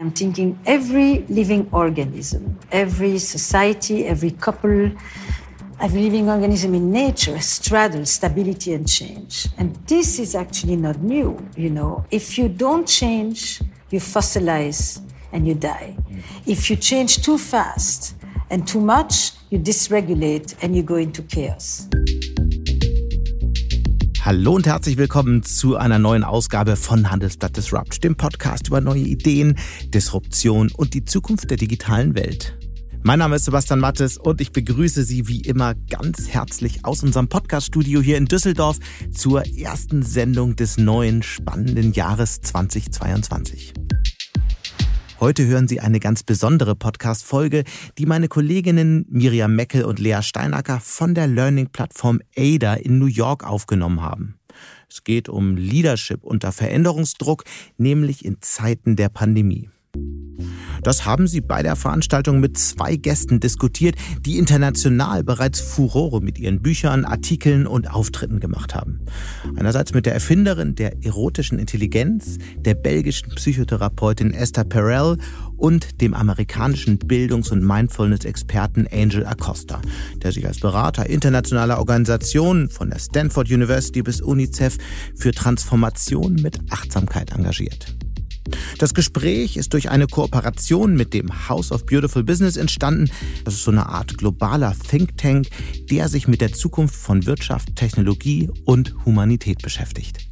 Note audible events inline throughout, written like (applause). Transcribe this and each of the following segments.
I'm thinking every living organism, every society, every couple, every living organism in nature straddles stability and change. And this is actually not new, you know. If you don't change, you fossilize and you die. If you change too fast and too much, you dysregulate and you go into chaos. Hallo und herzlich willkommen zu einer neuen Ausgabe von Handelsblatt Disrupt, dem Podcast über neue Ideen, Disruption und die Zukunft der digitalen Welt. Mein Name ist Sebastian Mattes und ich begrüße Sie wie immer ganz herzlich aus unserem Podcaststudio hier in Düsseldorf zur ersten Sendung des neuen spannenden Jahres 2022. Heute hören Sie eine ganz besondere Podcast-Folge, die meine Kolleginnen Miriam Meckel und Lea Steinacker von der Learning-Plattform ADA in New York aufgenommen haben. Es geht um Leadership unter Veränderungsdruck, nämlich in Zeiten der Pandemie. Das haben sie bei der Veranstaltung mit zwei Gästen diskutiert, die international bereits Furore mit ihren Büchern, Artikeln und Auftritten gemacht haben. Einerseits mit der Erfinderin der erotischen Intelligenz, der belgischen Psychotherapeutin Esther Perel und dem amerikanischen Bildungs- und Mindfulness-Experten Angel Acosta, der sich als Berater internationaler Organisationen von der Stanford University bis UNICEF für Transformation mit Achtsamkeit engagiert. Das Gespräch ist durch eine Kooperation mit dem House of Beautiful Business entstanden. Das ist so eine Art globaler Think Tank, der sich mit der Zukunft von Wirtschaft, Technologie und Humanität beschäftigt.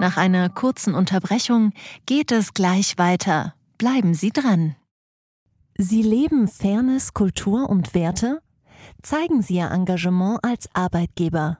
Nach einer kurzen Unterbrechung geht es gleich weiter. Bleiben Sie dran. Sie leben Fairness, Kultur und Werte? Zeigen Sie Ihr Engagement als Arbeitgeber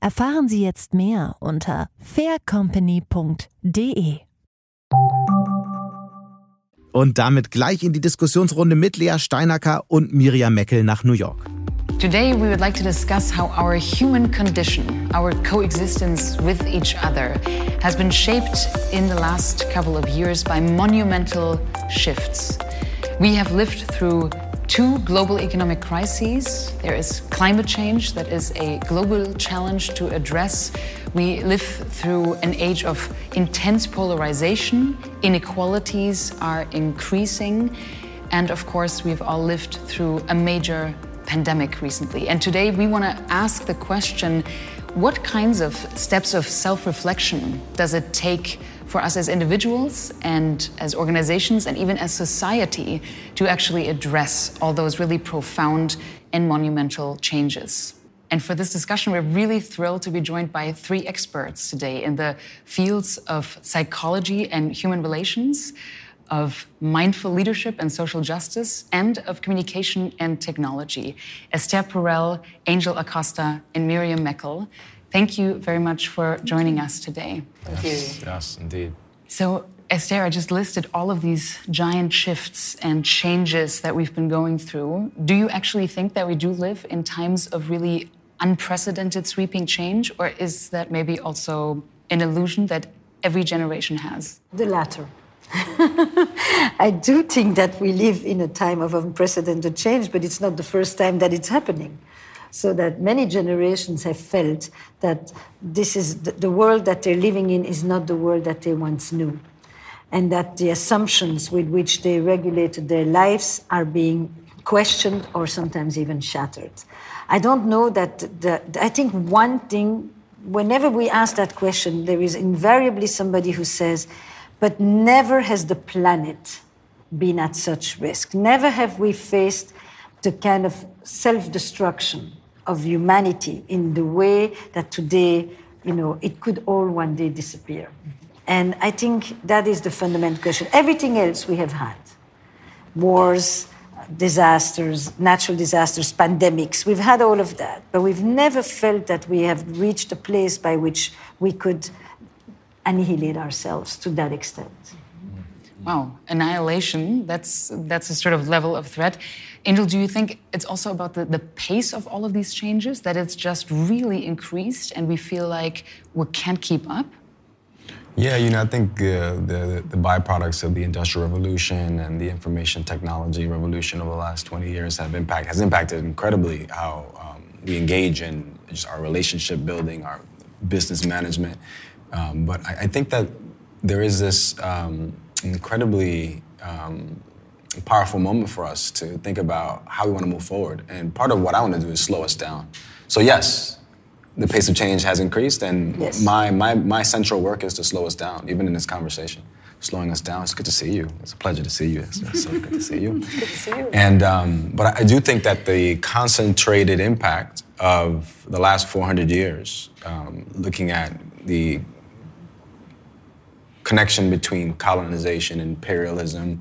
Erfahren Sie jetzt mehr unter faircompany.de. Und damit gleich in die Diskussionsrunde mit Lea Steinacker und Miriam Meckel nach New York. Today, we would like to discuss how our human condition, our coexistence with each other, has been shaped in the last couple of years by monumental shifts. We have lived through two global economic crises. There is climate change, that is a global challenge to address. We live through an age of intense polarization, inequalities are increasing, and of course, we've all lived through a major pandemic recently. And today, we want to ask the question what kinds of steps of self reflection does it take? For us as individuals and as organizations and even as society to actually address all those really profound and monumental changes. And for this discussion, we're really thrilled to be joined by three experts today in the fields of psychology and human relations, of mindful leadership and social justice, and of communication and technology. Esther Perel, Angel Acosta, and Miriam Meckel. Thank you very much for joining us today. Thank yes, you. Yes, indeed. So, Esther, I just listed all of these giant shifts and changes that we've been going through. Do you actually think that we do live in times of really unprecedented sweeping change, or is that maybe also an illusion that every generation has? The latter. (laughs) I do think that we live in a time of unprecedented change, but it's not the first time that it's happening so that many generations have felt that this is the, world that they're living in is not the world that they once knew and that the assumptions with which they regulated their lives are being questioned or sometimes even shattered. I don't know that the, I think one thing, whenever we ask that question, there is invariably somebody who says, but never has the planet been at such risk. Never have we faced the kind of self destruction of humanity in the way that today, you know, it could all one day disappear. And I think that is the fundamental question. Everything else we have had wars, disasters, natural disasters, pandemics, we've had all of that. But we've never felt that we have reached a place by which we could annihilate ourselves to that extent. Wow, annihilation, that's, that's a sort of level of threat. Angel, do you think it's also about the, the pace of all of these changes, that it's just really increased and we feel like we can't keep up? Yeah, you know, I think uh, the, the byproducts of the Industrial Revolution and the information technology revolution over the last 20 years have impact, has impacted incredibly how um, we engage in just our relationship building, our business management. Um, but I, I, think that there is this um, incredibly um, powerful moment for us to think about how we want to move forward. And part of what I want to do is slow us down. So, yes, the pace of change has increased, and yes. my, my, my central work is to slow us down, even in this conversation. Slowing us down. It's good to see you. It's a pleasure to see you. It's, it's so good to see you. (laughs) good to see you. And um, but I do think that the concentrated impact of the last 400 years, um, looking at the connection between colonization, imperialism,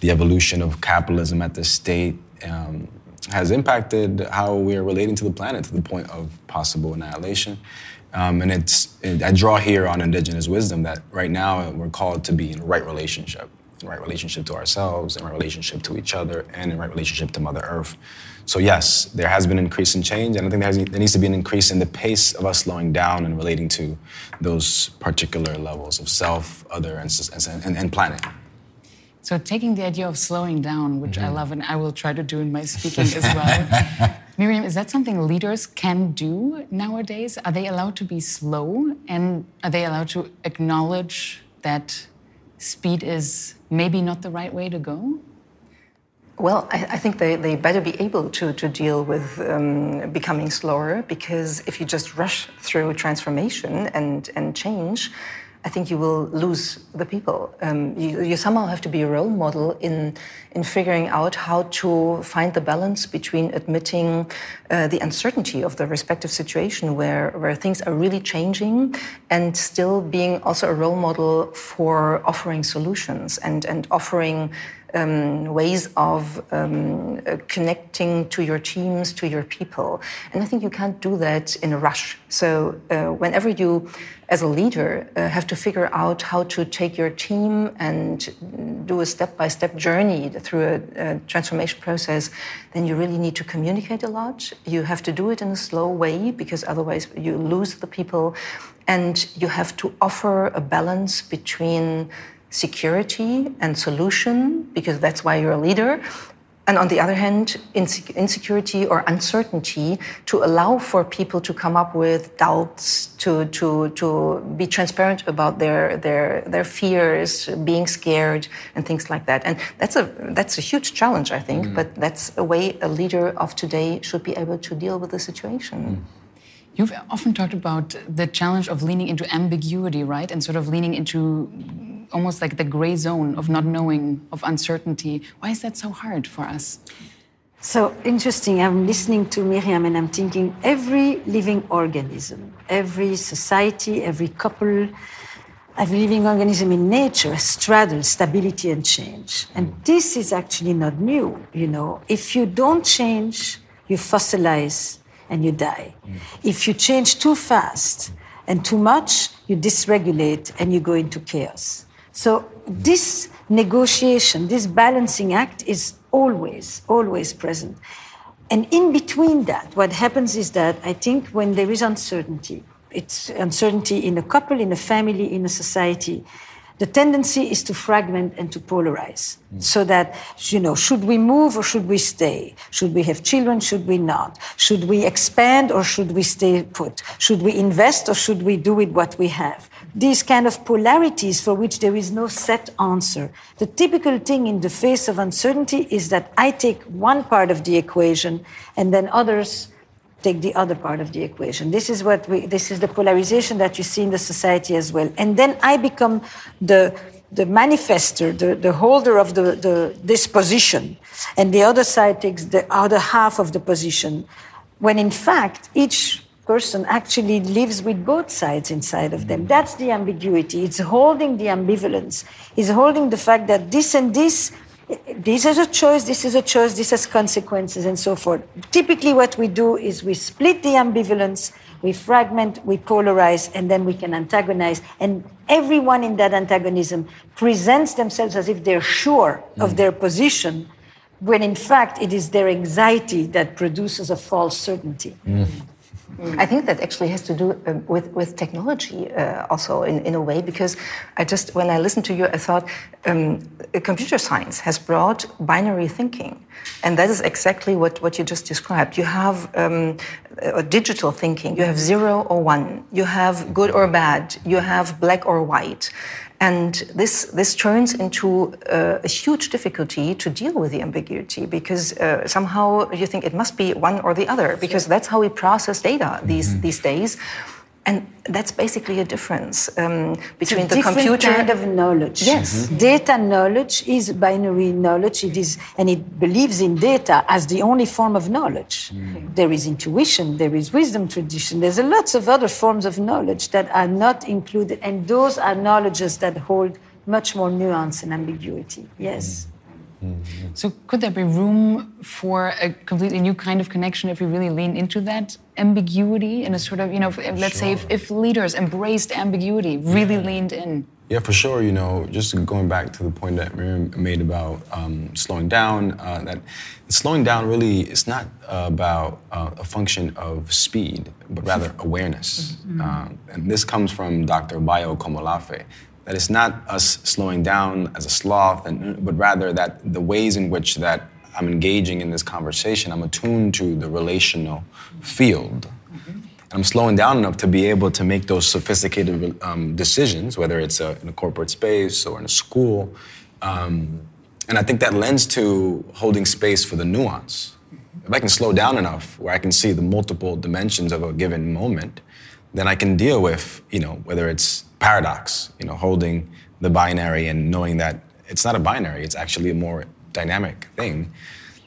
the evolution of capitalism at the state, um, has impacted how we're relating to the planet to the point of possible annihilation. Um, and it's, it, I draw here on indigenous wisdom that right now we're called to be in right relationship, in right relationship to ourselves, in right relationship to each other, and in right relationship to Mother Earth. So yes, there has been an increase in change, and I think there, has, there needs to be an increase in the pace of us slowing down and relating to those particular levels of self, other, and, and, and planet. So taking the idea of slowing down, which mm-hmm. I love and I will try to do in my speaking as well. (laughs) Miriam, is that something leaders can do nowadays? Are they allowed to be slow and are they allowed to acknowledge that speed is maybe not the right way to go? Well, I, I think they, they better be able to, to deal with um, becoming slower because if you just rush through transformation and, and change, I think you will lose the people. Um, you, you, somehow have to be a role model in in figuring out how to find the balance between admitting uh, the uncertainty of the respective situation where where things are really changing, and still being also a role model for offering solutions and and offering um, ways of um, uh, connecting to your teams, to your people. And I think you can't do that in a rush. So uh, whenever you, as a leader, uh, have to figure out how to take your team and do a step-by-step journey through a, a transformation process, then you really need to communicate a lot. You have to do it in a slow way because otherwise you lose the people. And you have to offer a balance between security and solution, because that's why you're a leader. And on the other hand, insecurity or uncertainty to allow for people to come up with doubts, to, to, to be transparent about their, their, their fears, being scared, and things like that. And that's a, that's a huge challenge, I think, mm. but that's a way a leader of today should be able to deal with the situation. Mm. You've often talked about the challenge of leaning into ambiguity, right? And sort of leaning into almost like the gray zone of not knowing, of uncertainty. Why is that so hard for us? So interesting. I'm listening to Miriam and I'm thinking every living organism, every society, every couple, every living organism in nature straddles stability and change. And this is actually not new. You know, if you don't change, you fossilize and you die. Mm. If you change too fast and too much, you dysregulate and you go into chaos. So this negotiation, this balancing act is always, always present. And in between that, what happens is that I think when there is uncertainty, it's uncertainty in a couple, in a family, in a society, the tendency is to fragment and to polarize. Mm. So that, you know, should we move or should we stay? Should we have children? Should we not? Should we expand or should we stay put? Should we invest or should we do with what we have? These kind of polarities for which there is no set answer. The typical thing in the face of uncertainty is that I take one part of the equation and then others take the other part of the equation. This is what we, this is the polarization that you see in the society as well. And then I become the, the manifester, the, the holder of the, the, this position. And the other side takes the other half of the position. When in fact, each person actually lives with both sides inside of them. That's the ambiguity. It's holding the ambivalence. It's holding the fact that this and this this is a choice, this is a choice, this has consequences, and so forth. Typically, what we do is we split the ambivalence, we fragment, we polarize, and then we can antagonize. And everyone in that antagonism presents themselves as if they're sure mm. of their position, when in fact it is their anxiety that produces a false certainty. Mm. Mm. I think that actually has to do uh, with, with technology uh, also in, in a way, because I just, when I listened to you, I thought um, computer science has brought binary thinking. And that is exactly what, what you just described. You have um, a digital thinking, you have zero or one, you have good or bad, you have black or white. And this, this turns into uh, a huge difficulty to deal with the ambiguity because uh, somehow you think it must be one or the other because that's how we process data these, mm -hmm. these days. And that's basically a difference um, between the different computer kind of knowledge. Yes, mm -hmm. data knowledge is binary knowledge. It is, and it believes in data as the only form of knowledge. Mm. There is intuition, there is wisdom tradition. There's a lots of other forms of knowledge that are not included, and those are knowledges that hold much more nuance and ambiguity. Yes. Mm. Mm-hmm. So, could there be room for a completely new kind of connection if we really lean into that ambiguity in a sort of, you know, if, let's sure. say if, if, leaders embraced ambiguity, really yeah. leaned in? Yeah, for sure. You know, just going back to the point that Miriam made about um, slowing down, uh, that slowing down really it's not uh, about uh, a function of speed, but rather (laughs) awareness. Mm-hmm. Um, and this comes from Dr. Bayo Akomolafe that it's not us slowing down as a sloth, and, but rather that the ways in which that I'm engaging in this conversation, I'm attuned to the relational field. Mm-hmm. I'm slowing down enough to be able to make those sophisticated um, decisions, whether it's a, in a corporate space or in a school. Um, and I think that lends to holding space for the nuance. If I can slow down enough where I can see the multiple dimensions of a given moment, then I can deal with, you know, whether it's paradox, you know, holding the binary and knowing that it's not a binary, it's actually a more dynamic thing.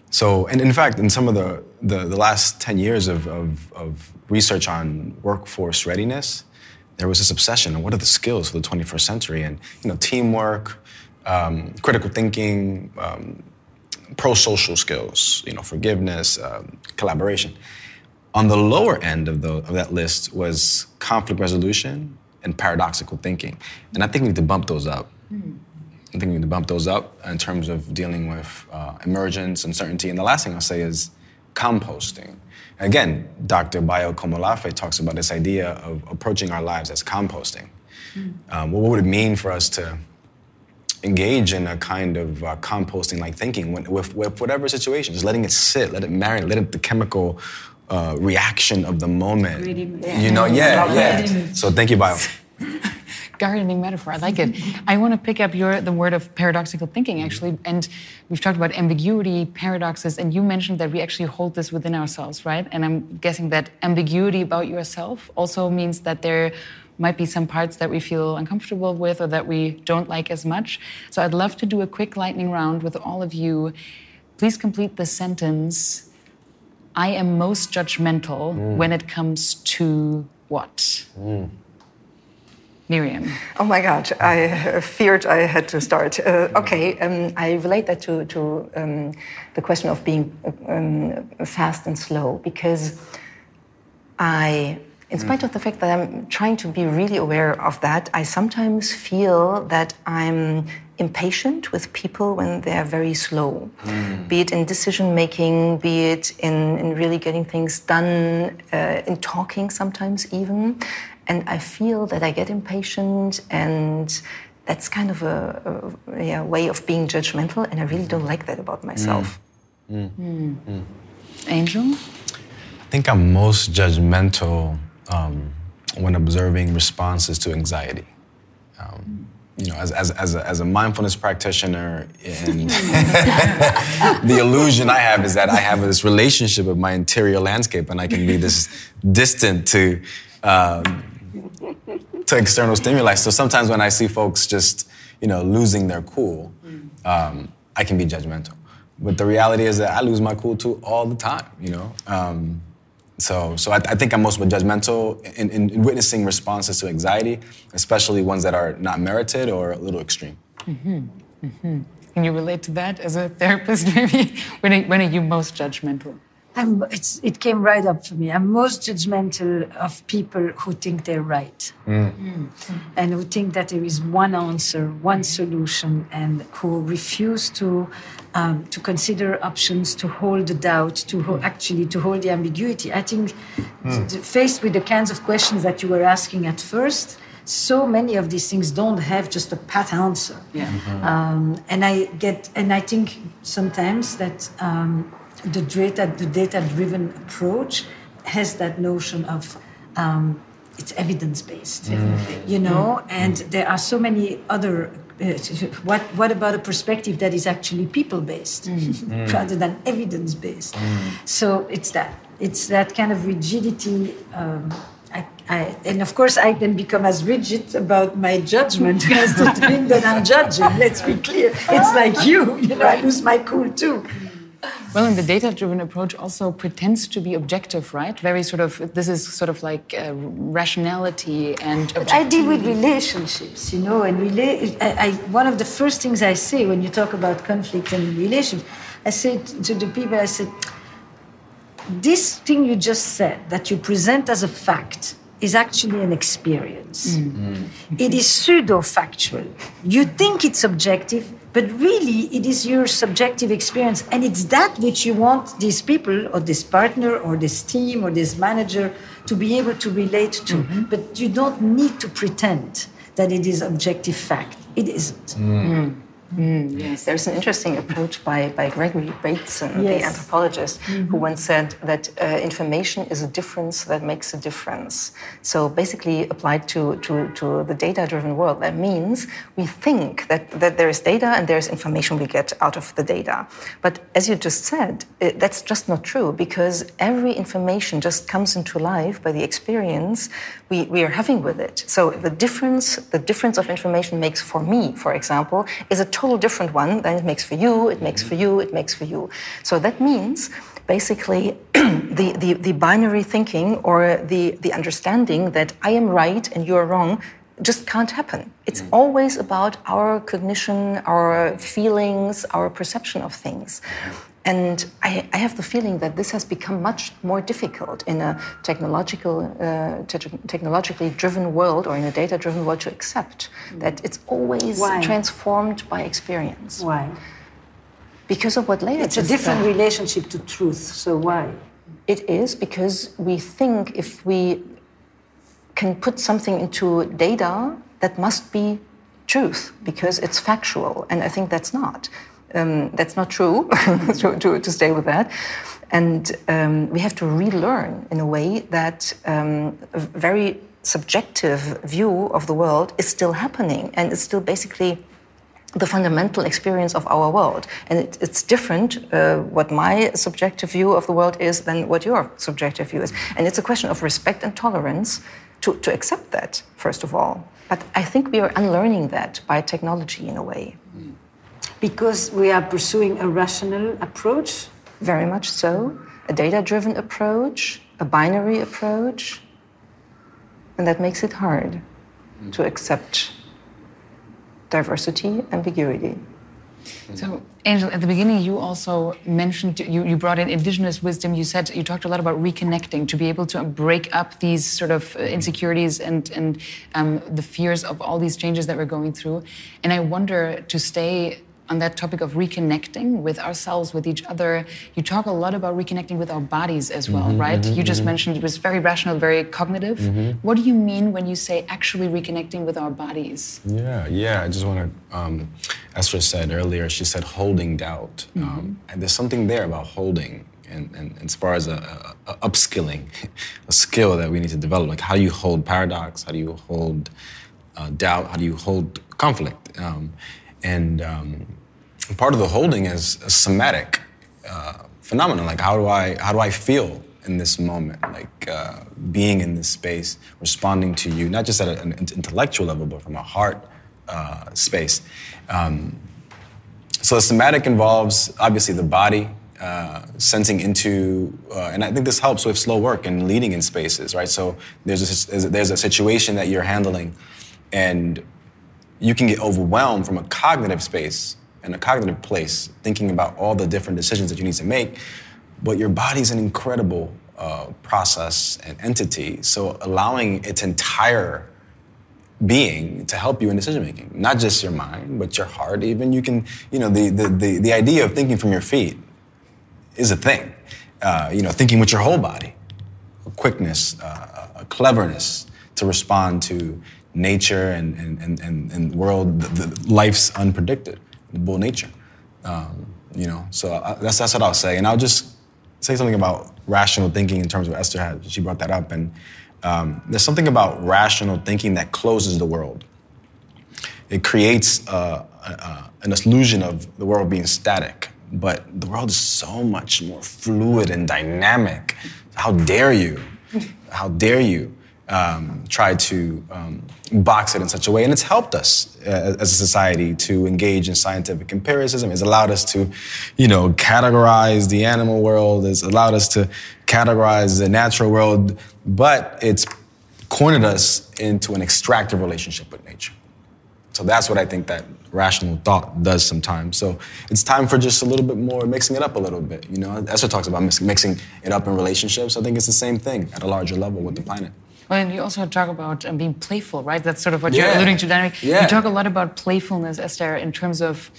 So, and in fact, in some of the, the, the last 10 years of, of, of, research on workforce readiness, there was this obsession on what are the skills for the 21st century and, you know, teamwork, um, critical thinking, um, pro-social skills, you know, forgiveness, um, collaboration. On the lower end of, the, of that list was conflict resolution and paradoxical thinking. And I think we need to bump those up. Mm. I think we need to bump those up in terms of dealing with uh, emergence, uncertainty. And the last thing I'll say is composting. Again, Dr. Bayo Akomolafe talks about this idea of approaching our lives as composting. Mm. Um, what would it mean for us to engage in a kind of uh, composting like thinking with, with, with, whatever situation, just letting it sit, let it marinate, let it, the chemical uh, reaction of the moment. You know, yeah, yeah. So thank you, Bayo. (laughs) Gardening metaphor, I like it. (laughs) I want to pick up your the word of paradoxical thinking, actually, and we've talked about ambiguity, paradoxes, and you mentioned that we actually hold this within ourselves, right? And I'm guessing that ambiguity about yourself also means that there might be some parts that we feel uncomfortable with or that we don't like as much. So I'd love to do a quick lightning round with all of you. Please complete the sentence I am most judgmental mm. when it comes to what? Mm. Miriam. Oh my God, I feared I had to start. Uh, okay, um, I relate that to, to um, the question of being um, fast and slow because I, in spite of the fact that I'm trying to be really aware of that, I sometimes feel that I'm impatient with people when they're very slow, mm. be it in decision making, be it in, in really getting things done, uh, in talking sometimes even. And I feel that I get impatient, and that's kind of a, a yeah, way of being judgmental, and I really don't like that about myself. Mm. Mm. mm. Angel? I think I'm most judgmental um, when observing responses to anxiety. Um, you know, as, as, as, a, as a mindfulness practitioner, and (laughs) (laughs) the illusion I have is that I have this relationship with my interior landscape, and I can be this distant to um, to external stimuli. So sometimes when I see folks just, you know, losing their cool, um, I can be judgmental. But the reality is that I lose my cool too all the time. You know. Um, so, so I, I, think I'm most judgmental in, in, in, witnessing responses to anxiety, especially ones that are not merited or a little extreme. Mm-hmm. Mm-hmm. Can you relate to that as a therapist, (laughs) maybe? when, are, when are you most judgmental? I'm, it came right up for me. I'm most judgmental of people who think they're right mm. Mm. and who think that there is one answer, one solution, and who refuse to um, to consider options, to hold the doubt, to ho- actually to hold the ambiguity. I think mm. faced with the kinds of questions that you were asking at first, so many of these things don't have just a pat answer. Yeah. Mm-hmm. Um, and I get, and I think sometimes that. Um, the data the data driven approach has that notion of um, it's evidence based, mm. you know, mm. and there are so many other. Uh, what what about a perspective that is actually people based mm. (laughs) rather than evidence based? Mm. So it's that it's that kind of rigidity. Um, I, I, and of course, I then become as rigid about my judgment (laughs) as the thing that I'm judging. Let's be clear. It's like you, you know, I lose my cool too. Well, and the data driven approach also pretends to be objective, right? Very sort of, this is sort of like uh, rationality and I deal with relationships, you know, and rela- I, I, one of the first things I say when you talk about conflict and relations, I say to the people, I said, this thing you just said that you present as a fact is actually an experience. Mm. Mm. It is pseudo factual. You think it's objective, but really, it is your subjective experience. And it's that which you want these people, or this partner, or this team, or this manager to be able to relate to. Mm-hmm. But you don't need to pretend that it is objective fact. It isn't. Mm. Mm, yes, there's an interesting approach by, by Gregory Bateson, yes. the anthropologist, mm-hmm. who once said that uh, information is a difference that makes a difference. So, basically, applied to, to, to the data driven world, that means we think that, that there is data and there's information we get out of the data. But as you just said, it, that's just not true because every information just comes into life by the experience we, we are having with it. So, the difference, the difference of information makes for me, for example, is a total different one than it makes for you, it makes for you, it makes for you. So that means basically (clears throat) the, the, the binary thinking or the, the understanding that I am right and you're wrong just can't happen. It's mm. always about our cognition, our feelings, our perception of things. And I, I, have the feeling that this has become much more difficult in a technological, uh, te- technologically driven world or in a data driven world to accept that it's always Why? transformed by experience. Why? Because of what Leah It's a different relationship to truth. So why? It is because we think if we can put something into data, that must be truth because it's factual. And I think that's not. Um, that's not true, (laughs) to, to, to, stay with that. And um, we have to relearn in a way that um, a very subjective view of the world is still happening and it's still basically the fundamental experience of our world. And it, it's different uh, what my subjective view of the world is than what your subjective view is. And it's a question of respect and tolerance to, to accept that, first of all. But I think we are unlearning that by technology in a way. Because we are pursuing a rational approach? Very much so. A data driven approach, a binary approach. And that makes it hard to accept diversity, ambiguity. So, Angel, at the beginning, you also mentioned you, you brought in indigenous wisdom. You said you talked a lot about reconnecting to be able to break up these sort of uh, insecurities and and um, the fears of all these changes that we're going through. And I wonder to stay on that topic of reconnecting with ourselves, with each other, you talk a lot about reconnecting with our bodies as well, mm-hmm, right? Mm-hmm, you just mm-hmm. mentioned it was very rational, very cognitive. Mm-hmm. What do you mean when you say actually reconnecting with our bodies? Yeah, yeah. I just want to, um, Esther said earlier, she said holding doubt. Um, mm-hmm. and there's something there about holding. And, and, and as far as a, a, a, upskilling, (laughs) a skill that we need to develop, like how do you hold paradox? How do you hold uh, doubt? How do you hold conflict? Um, and um, part of the holding is a somatic uh, phenomenon. Like how do I how do I feel in this moment? Like uh, being in this space, responding to you, not just at an intellectual level, but from a heart uh, space. Um, so the somatic involves obviously the body. Uh, sensing into, uh, and I think this helps with slow work and leading in spaces, right? So there's a, there's a situation that you're handling, and you can get overwhelmed from a cognitive space in a cognitive place, thinking about all the different decisions that you need to make. but your body's an incredible uh, process and entity. So allowing its entire being to help you in decision making, not just your mind, but your heart. Even you can, you know, the the the, the idea of thinking from your feet is a thing. Uh, you know, thinking with your whole body, a quickness, uh, a cleverness to respond to nature and and and, and, world, the, the life's unpredictable nature. Um, you know, so I, that's that's what I'll say, and I'll just say something about rational thinking in terms of Esther had. She brought that up, and um, there's something about rational thinking that closes the world. It creates uh, uh, an illusion of the world being static, but the world is so much more fluid and dynamic. How dare you? How dare you um, try to um, box it in such a way? And it's helped us uh, as a society to engage in scientific empiricism. It's allowed us to, you know, categorize the animal world. It's allowed us to categorize the natural world, but it's cornered us into an extractive relationship with nature. So that's what I think that rational thought does sometimes. So it's time for just a little bit more mixing it up a little bit. You know, Esther talks about mixing it up in relationships. I think it's the same thing at a larger level with the planet. Well, and you also talk about um, being playful, right? That's sort of what yeah. you're alluding to, Daniel. Yeah. You talk a lot about playfulness, Esther, in terms of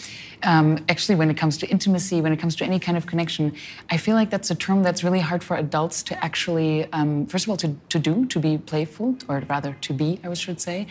um, actually when it comes to intimacy, when it comes to any kind of connection. I feel like that's a term that's really hard for adults to actually, um, first of all, to, to do, to be playful, or rather to be, I should say.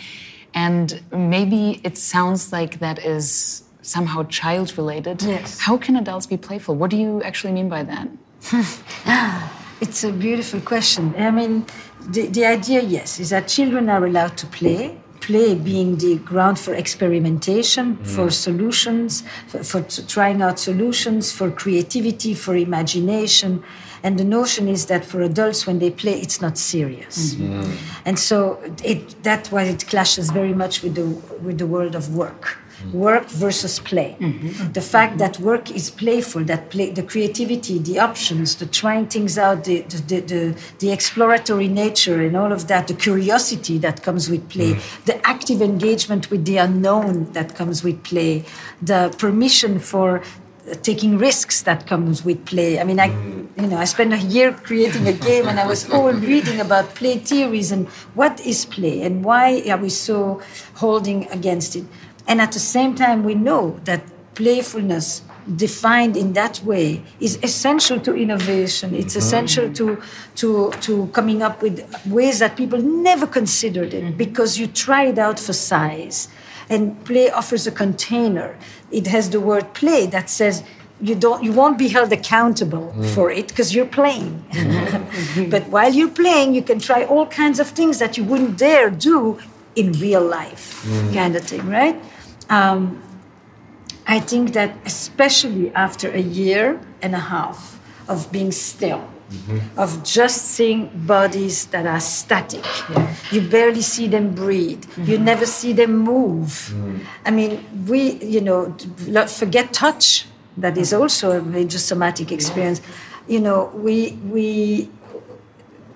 And maybe it sounds like that is somehow child related. Yes. How can adults be playful? What do you actually mean by that? (laughs) it's a beautiful question. I mean, the, the idea, yes, is that children are allowed to play. Play being the ground for experimentation, mm. for solutions, for, for trying out solutions, for creativity, for imagination. And the notion is that for adults, when they play, it's not serious. Mm-hmm. And so it, that's why it clashes very much with the, with the world of work work versus play. Mm-hmm. The fact that work is playful, that play, the creativity, the options, the trying things out, the, the, the, the, exploratory nature, and all of that, the curiosity that comes with play, mm. the active engagement with the unknown that comes with play, the permission for taking risks that comes with play. I mean, I, you know, I spent a year creating a game, and I was all (laughs) reading about play theories and what is play and why are we so holding against it. And at the same time, we know that playfulness defined in that way is essential to innovation. It's mm-hmm. essential to, to, to coming up with ways that people never considered it mm-hmm. because you try it out for size. And play offers a container. It has the word play that says you don't you won't be held accountable mm. for it because you're playing mm-hmm. (laughs) but while you're playing you can try all kinds of things that you wouldn't dare do in real life mm. kind of thing right um, I think that especially after a year and a half of being still, mm-hmm. of just seeing bodies that are static, yeah. you barely see them breathe, mm-hmm. you never see them move. Mm-hmm. I mean, we, you know, forget touch. That is also a major somatic experience. You know, we we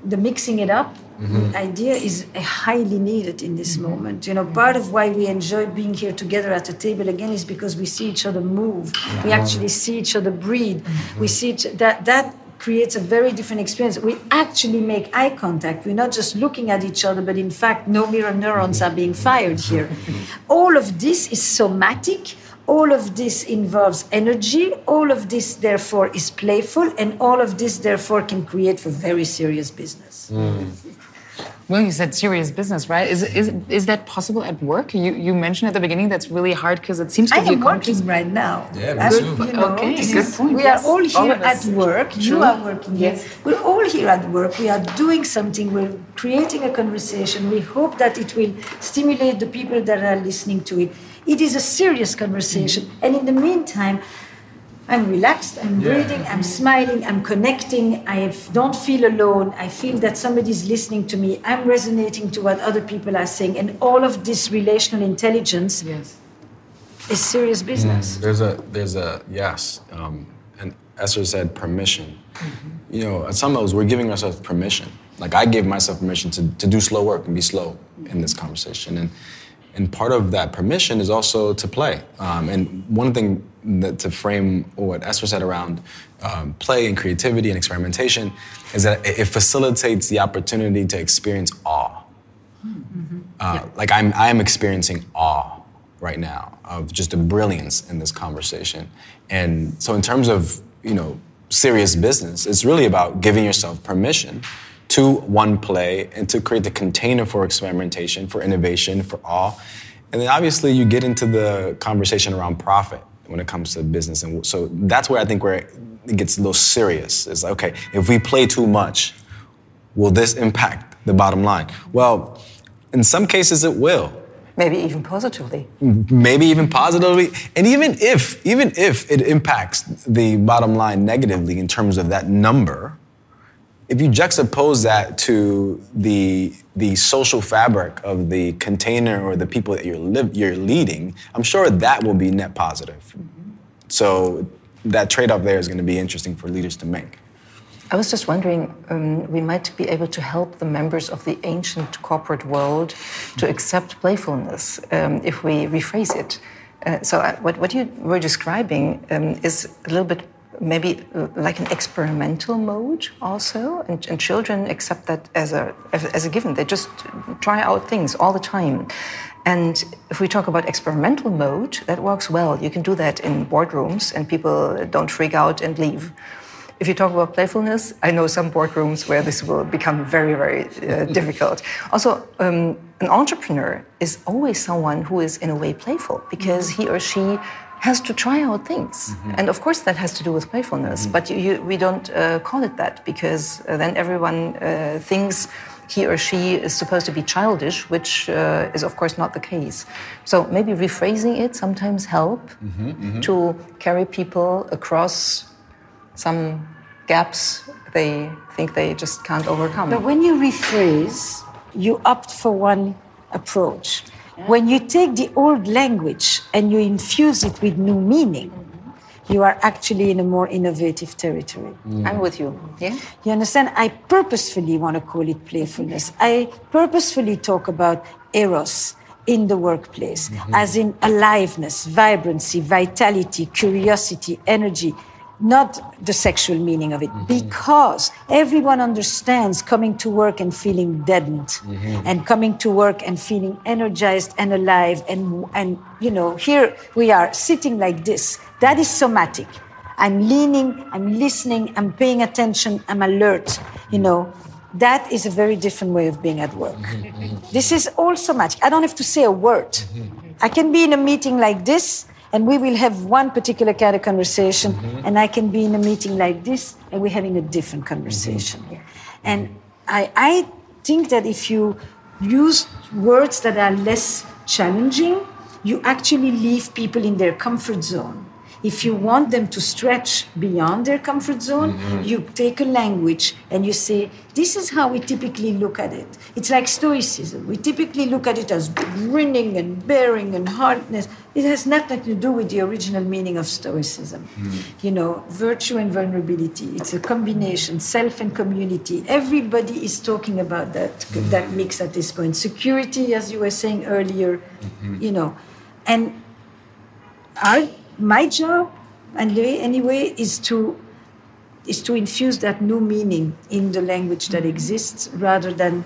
the mixing it up mm-hmm. idea is highly needed in this mm-hmm. moment. You know, part of why we enjoy being here together at the table again is because we see each other move. Mm-hmm. We actually see each other breathe. We see each, that that creates a very different experience. We actually make eye contact. We're not just looking at each other, but in fact, no mirror neurons are being fired here. (laughs) All of this is somatic all of this involves energy. All of this, therefore, is playful, and all of this, therefore, can create for very serious business. Mm. Well, you said serious business, right? Is, is, is that possible at work? You, you mentioned at the beginning that's really hard because it seems to I be am working right now. Yeah, me too. You know, okay, good point. We yes. are all here all at work. True. You are working yes. here. We're all here at work. We are doing something. We're creating a conversation. We hope that it will stimulate the people that are listening to it. It is a serious conversation. Mm-hmm. And in the meantime, I'm relaxed, I'm yeah. breathing, I'm smiling, I'm connecting, I don't feel alone, I feel that somebody's listening to me, I'm resonating to what other people are saying, and all of this relational intelligence yes. is serious business. Mm, there's a, there's a, yes, um, and Esther said permission. Mm-hmm. You know, at some levels, we're giving ourselves permission. Like I gave myself permission to, to do slow work and be slow in this conversation. And and part of that permission is also to play. Um, and one thing to frame what Esther said around um, play and creativity and experimentation is that it facilitates the opportunity to experience awe. Mm-hmm. Uh, yeah. Like I'm, I'm experiencing awe right now of just the brilliance in this conversation. And so in terms of, you know, serious business, it's really about giving yourself permission to one play and to create the container for experimentation, for innovation, for awe. And then obviously you get into the conversation around profit when it comes to business. And so that's where I think where it gets a little serious. It's like, okay, if we play too much, will this impact the bottom line? Well, in some cases it will. Maybe even positively. Maybe even positively. And even if, even if it impacts the bottom line negatively in terms of that number, if you juxtapose that to the the social fabric of the container or the people that you're you're leading, I'm sure that will be net positive. Mm-hmm. So that trade-off there is going to be interesting for leaders to make. I was just wondering, um, we might be able to help the members of the ancient corporate world to accept playfulness um, if we rephrase it. Uh, so, uh, what, what you were describing um, is a little bit maybe like an experimental mode also and, and, children accept that as a as a given. They just try out things all the time. And if we talk about experimental mode that works well. You can do that in boardrooms and people don't freak out and leave. If you talk about playfulness i know some boardrooms where this will become very very uh, (laughs) difficult. Also um, an entrepreneur is always someone who is in a way playful because he or she has to try out things. Mm-hmm. And of course, that has to do with playfulness. Mm-hmm. But you, you, we don't uh, call it that because uh, then everyone uh, thinks he or she is supposed to be childish, which uh, is, of course, not the case. So maybe rephrasing it sometimes help mm-hmm, mm-hmm. to carry people across some gaps they think they just can't overcome. But when you rephrase, you opt for one approach. When you take the old language and you infuse it with new meaning, you are actually in a more innovative territory. Mm. I'm with you. Yeah. You understand? I purposefully want to call it playfulness. I purposefully talk about eros in the workplace, mm-hmm. as in aliveness, vibrancy, vitality, curiosity, energy, not the sexual meaning of it, mm-hmm. because everyone understands coming to work and feeling deadened, mm-hmm. and coming to work and feeling energized and alive, and and you know here we are sitting like this. That is somatic. I'm leaning, I'm listening, I'm paying attention, I'm alert. You know, that is a very different way of being at work. Mm-hmm. This is all somatic. I don't have to say a word. Mm-hmm. I can be in a meeting like this and we will have one particular kind of conversation, mm-hmm. and I can be in a meeting like this, and we're having a different conversation. Mm-hmm. And I, I think that if you use words that are less challenging, you actually leave people in their comfort zone. If you want them to stretch beyond their comfort zone, mm-hmm. you take a language and you say, This is how we typically look at it. It's like Stoicism. We typically look at it as grinning and bearing and hardness. It has nothing to do with the original meaning of Stoicism. Mm-hmm. You know, virtue and vulnerability. It's a combination, self and community. Everybody is talking about that, mm-hmm. that mix at this point. Security, as you were saying earlier, mm-hmm. you know. And our my job, and anyway, is to is to infuse that new meaning in the language that exists rather than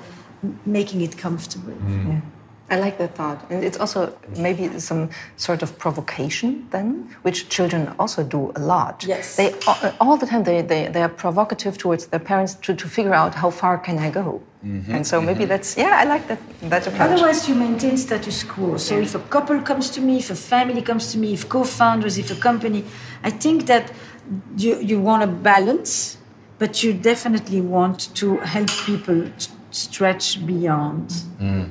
making it comfortable. Mm. Yeah. I like that thought. And it's also maybe some sort of provocation then, which children also do a lot. Yes. They all the time they, they, they are provocative towards their parents to, to figure out how far can I go. Mm-hmm. And so maybe mm-hmm. that's yeah, I like that that approach. Otherwise you maintain status quo. So if a couple comes to me, if a family comes to me, if co-founders, if a company, I think that you you want a balance, but you definitely want to help people stretch beyond. Mm.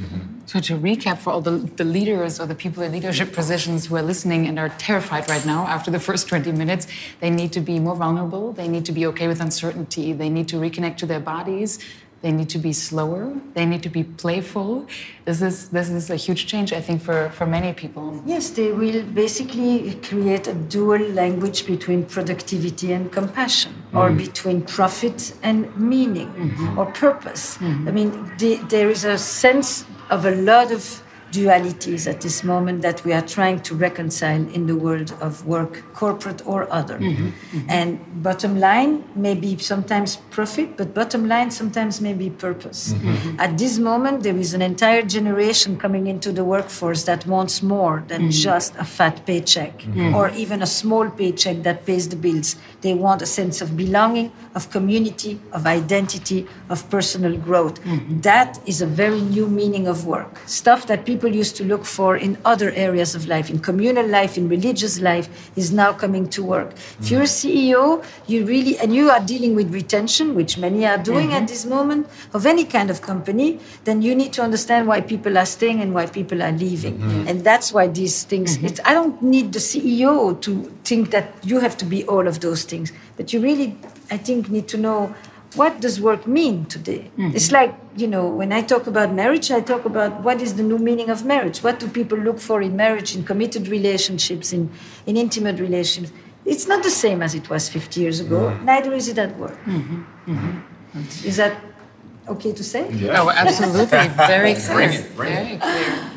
Mm-hmm. So to recap for all the, the leaders or the people in leadership positions who are listening and are terrified right now after the first 20 minutes, they need to be more vulnerable. They need to be okay with uncertainty. They need to reconnect to their bodies. They need to be slower. They need to be playful. This is this is a huge change, I think, for, for many people. Yes, they will basically create a dual language between productivity and compassion, mm. or between profit and meaning, mm-hmm. or purpose. Mm-hmm. I mean, the, there is a sense of a lot of dualities at this moment that we are trying to reconcile in the world of work, corporate or other. Mm-hmm, mm-hmm. And bottom line may be sometimes profit, but bottom line sometimes may be purpose. Mm-hmm. At this moment, there is an entire generation coming into the workforce that wants more than mm-hmm. just a fat paycheck mm-hmm. or even a small paycheck that pays the bills. They want a sense of belonging, of community, of identity, of personal growth. Mm-hmm. That is a very new meaning of work. Stuff that people people used to look for in other areas of life, in communal life, in religious life, is now coming to work. Mm-hmm. If you're a CEO, you really, and you are dealing with retention, which many are doing mm-hmm. at this moment, of any kind of company, then you need to understand why people are staying and why people are leaving. Mm-hmm. And that's why these things, mm-hmm. I don't need the CEO to think that you have to be all of those things, but you really, I think, need to know what does work mean today? Mm-hmm. It's like, you know, when I talk about marriage, I talk about what is the new meaning of marriage? What do people look for in marriage, in committed relationships, in, in intimate relationships? It's not the same as it was 50 years ago, mm-hmm. neither is it at work. Mm-hmm. mm-hmm. Is that okay to say? Yeah. Oh, absolutely. (laughs) Very clear. Bring it, bring Very it. clear.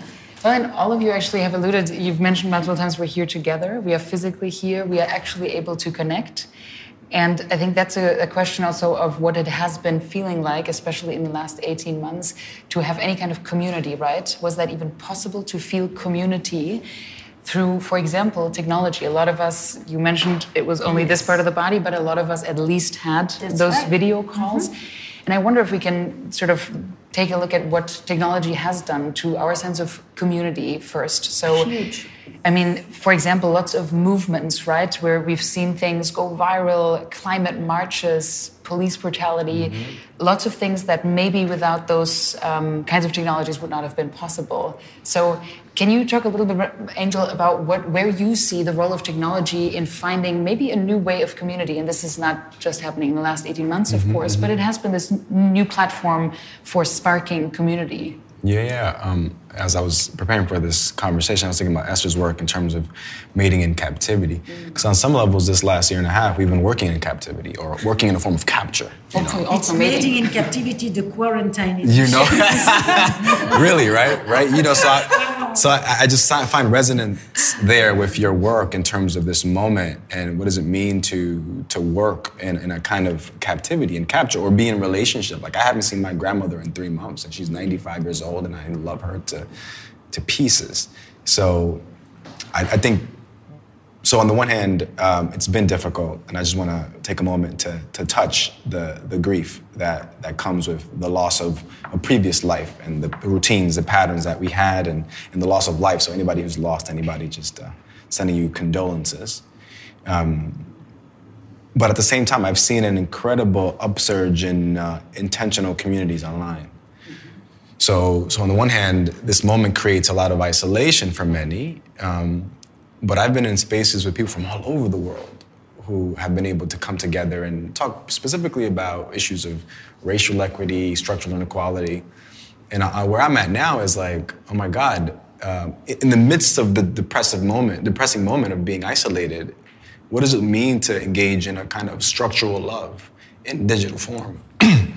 Well, and all of you actually have alluded, you've mentioned multiple times we're here together. We are physically here. We are actually able to connect. And I think that's a, a, question also of what it has been feeling like, especially in the last 18 months, to have any kind of community, right? Was that even possible to feel community through, for example, technology? A lot of us, you mentioned it was only this part of the body, but a lot of us at least had that's those right. video calls. Mm -hmm. And I wonder if we can sort of take a look at what technology has done to our sense of community first. So, Huge I mean, for example, lots of movements, right, where we've seen things go viral, climate marches, police brutality, mm-hmm. lots of things that maybe without those um, kinds of technologies would not have been possible. So, can you talk a little bit, Angel, about what where you see the role of technology in finding maybe a new way of community? And this is not just happening in the last 18 months, of mm-hmm, course, mm-hmm. but it has been this new platform for sparking community. Yeah, yeah. Um, as I was preparing for this conversation, I was thinking about Esther's work in terms of mating in captivity. Because on some levels, this last year and a half, we've been working in captivity or working in a form of capture. You know? It's mating in captivity, the quarantine. You know, (laughs) (laughs) really, right? Right? You know, so I, (laughs) so I, I just find resonance there with your work in terms of this moment and what does it mean to to work in, in a kind of captivity and capture or be in relationship. Like I haven't seen my grandmother in three months, and she's 95 years old, and I love her to to pieces. So I, I think so on the one hand, um, it's been difficult, and I just want to take a moment to, to touch the, the grief that, that comes with the loss of a previous life and the routines, the patterns that we had, and, and the loss of life. So anybody who's lost anybody, just uh, sending you condolences. Um, but at the same time, I've seen an incredible upsurge in uh, intentional communities online. So, so on the one hand, this moment creates a lot of isolation for many. Um, but I've been in spaces with people from all over the world who have been able to come together and talk specifically about issues of racial equity, structural inequality. And I, where I'm at now is like, oh my God, uh, in the midst of the depressive moment, depressing moment of being isolated, what does it mean to engage in a kind of structural love in digital form? (clears throat)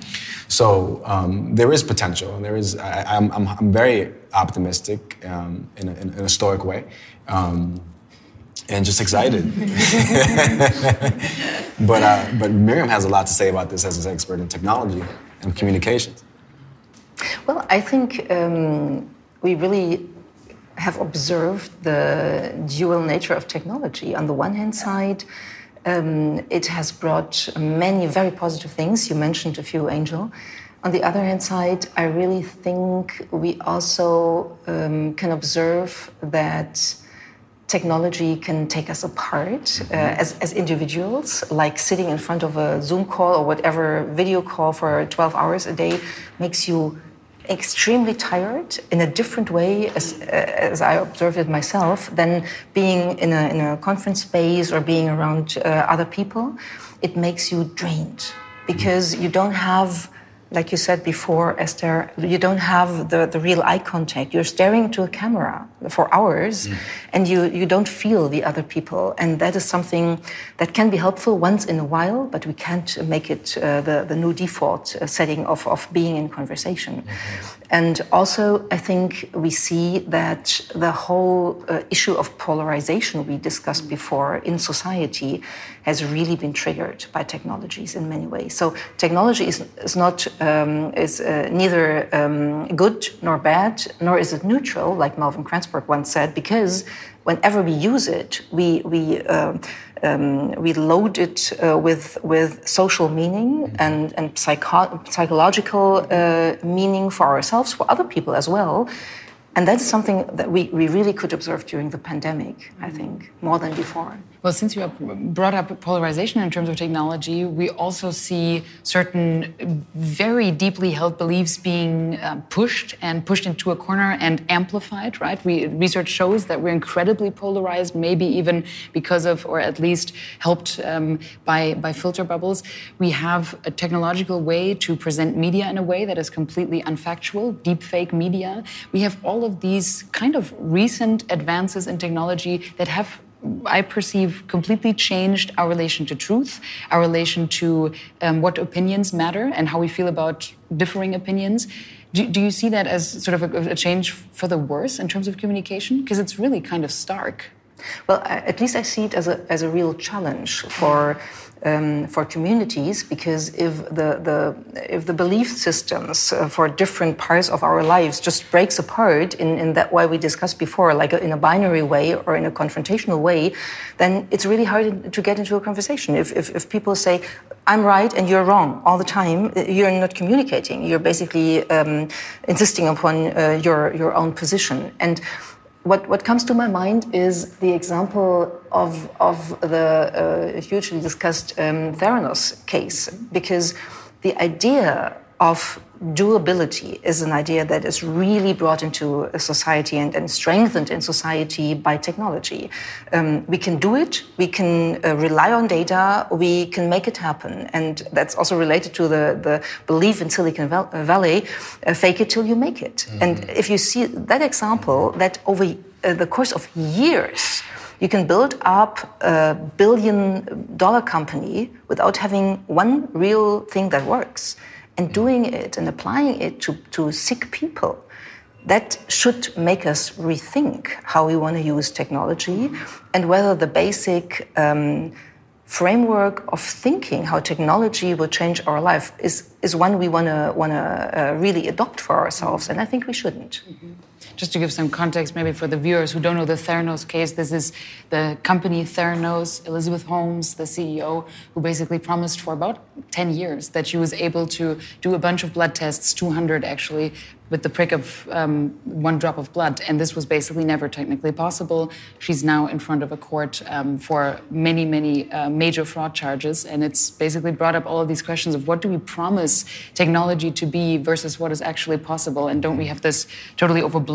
So um, there is potential. And there is. I, am I'm, I'm very optimistic um, in, a, in, a, stoic way, um, and just excited. (laughs) but uh, but Miriam has a lot to say about this as an expert in technology and communications. Well, I think um, we really have observed the dual nature of technology. On the one hand side um, it has brought many very positive things. You mentioned a few, Angel. On the other hand side, I really think we also um, can observe that technology can take us apart uh, as, as individuals, like sitting in front of a Zoom call or whatever video call for 12 hours a day makes you extremely tired in a different way as, uh, as I observed it myself than being in a, in a conference space or being around uh, other people. It makes you drained because you don't have like you said before, Esther, you don't have the, the real eye contact. You're staring into a camera for hours mm. and you, you don't feel the other people. And that is something that can be helpful once in a while, but we can't make it uh, the, the new default uh, setting of, of being in conversation. Mm-hmm. And also, I think we see that the whole uh, issue of polarization we discussed before in society has really been triggered by technologies in many ways. So technology is, is not um, is uh, neither um, good nor bad, nor is it neutral, like Melvin Kranzberg once said, because whenever we use it, we we uh, um, we load it uh, with with social meaning and and psycho psychological uh, meaning for ourselves, for other people as well. And that's something that we, we really could observe during the pandemic, I think, more than before. Well, since you brought up polarization in terms of technology, we also see certain very deeply held beliefs being uh, pushed and pushed into a corner and amplified, right? We, research shows that we're incredibly polarized, maybe even because of, or at least helped um, by, by filter bubbles. We have a technological way to present media in a way that is completely unfactual, deepfake media. We have all of these kind of recent advances in technology that have I perceive completely changed our relation to truth, our relation to um, what opinions matter, and how we feel about differing opinions. Do, do you see that as sort of a, a change for the worse in terms of communication? Because it's really kind of stark. Well, at least I see it as a, as a real challenge for um, for communities because if the, the if the belief systems uh, for different parts of our lives just breaks apart in, in that way we discussed before, like in a binary way or in a confrontational way, then it's really hard to get into a conversation. If, if, if people say, I'm right and you're wrong all the time, you're not communicating. You're basically um, insisting upon uh, your, your own position. And what, what comes to my mind is the example of, of the uh, hugely discussed um, Theranos case, because the idea of doability is an idea that is really brought into a society and, and strengthened in society by technology. Um, we can do it, we can uh, rely on data, we can make it happen. And that's also related to the, the belief in Silicon Valley uh, fake it till you make it. Mm -hmm. And if you see that example, that over uh, the course of years, you can build up a billion dollar company without having one real thing that works and doing it and applying it to, to sick people, that should make us rethink how we want to use technology and whether the basic um, framework of thinking how technology will change our life is, is one we want to want to uh, really adopt for ourselves, and I think we shouldn't. Mm -hmm. Just to give some context, maybe for the viewers who don't know the Theranos case, this is the company Theranos, Elizabeth Holmes, the CEO, who basically promised for about 10 years that she was able to do a bunch of blood tests, 200 actually, with the prick of um, one drop of blood. And this was basically never technically possible. She's now in front of a court um, for many, many uh, major fraud charges. And it's basically brought up all of these questions of what do we promise technology to be versus what is actually possible? And don't we have this totally overblown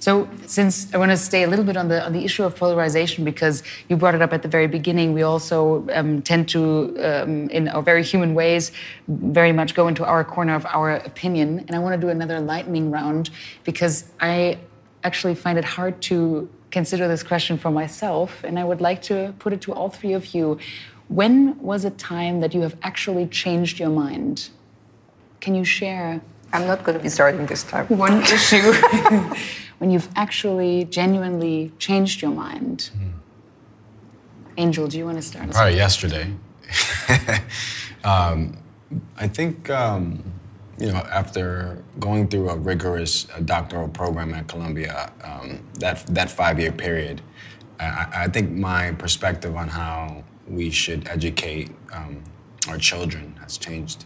So, since I want to stay a little bit on the on the issue of polarization, because you brought it up at the very beginning, we also um, tend to, um, in our very human ways, very much go into our corner of our opinion. And I want to do another lightning round because I actually find it hard to consider this question for myself, and I would like to put it to all three of you. When was a time that you have actually changed your mind? Can you share? I'm not going to be starting this time. One issue (laughs) when you've actually genuinely changed your mind. Mm. Angel, do you want to start? All right, yesterday. (laughs) um, I think, um, you know, after going through a rigorous uh, doctoral program at Columbia, um, that, that five year period, I, I, think my perspective on how we should educate um, our children has changed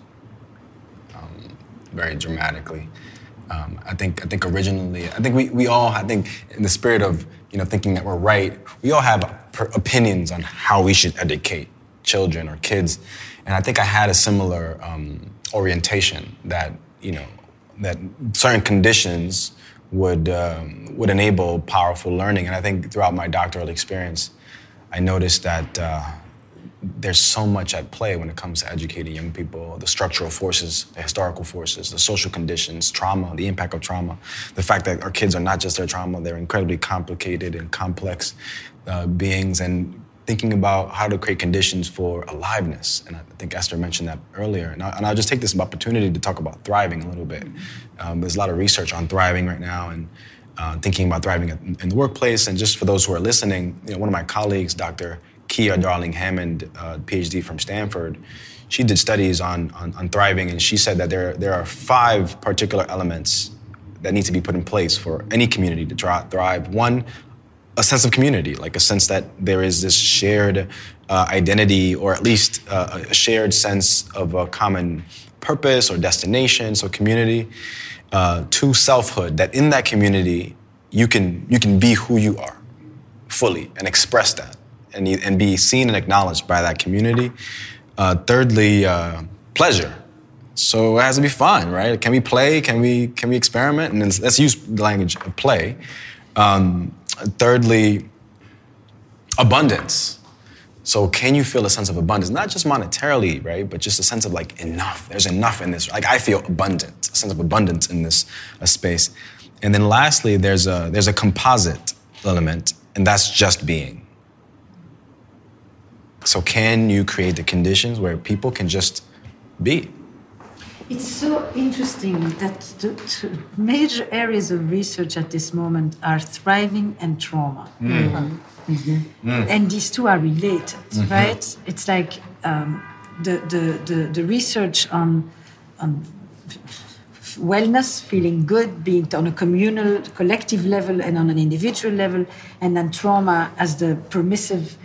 um, very dramatically. Um, I think I think originally I think we, we all I think in the spirit of you know thinking that we're right we all have opinions on how we should educate children or kids and I think I had a similar um, orientation that you know that certain conditions would um, would enable powerful learning. And I think throughout my doctoral experience, I noticed that uh, there's so much at play when it comes to educating young people the structural forces, the historical forces, the social conditions, trauma, the impact of trauma, the fact that our kids are not just their trauma, they're incredibly complicated and complex uh, beings. And thinking about how to create conditions for aliveness. And I think Esther mentioned that earlier. And, I, will just take this opportunity to talk about thriving a little bit. Um, there's a lot of research on thriving right now and uh, thinking about thriving in the workplace. And just for those who are listening, you know, one of my colleagues, Dr. Kia Darling Hammond, uh, PhD from Stanford, she did studies on, on, on thriving, and she said that there, there are five particular elements that need to be put in place for any community to thrive. One, a sense of community, like a sense that there is this shared uh, identity or at least uh, a shared sense of a common purpose or destination, so community. Uh, to selfhood, that in that community you can you can be who you are fully and express that and, and be seen and acknowledged by that community. Uh, thirdly, uh, pleasure. So it has to be fun, right? Can we play? Can we can we experiment? And let's use the language of play. Um, thirdly, abundance. So can you feel a sense of abundance? Not just monetarily, right? But just a sense of like enough. There's enough in this. Like I feel abundant, a sense of abundance in this space. And then lastly, there's a there's a composite element, and that's just being. So can you create the conditions where people can just be? It's so interesting that the major areas of research at this moment are thriving and trauma. Mm. Mm-hmm. Mm. And these two are related, mm-hmm. right? It's like um, the, the, the, the, research on, on wellness, feeling good, being on a communal, collective level and on an individual level, and then trauma as the permissive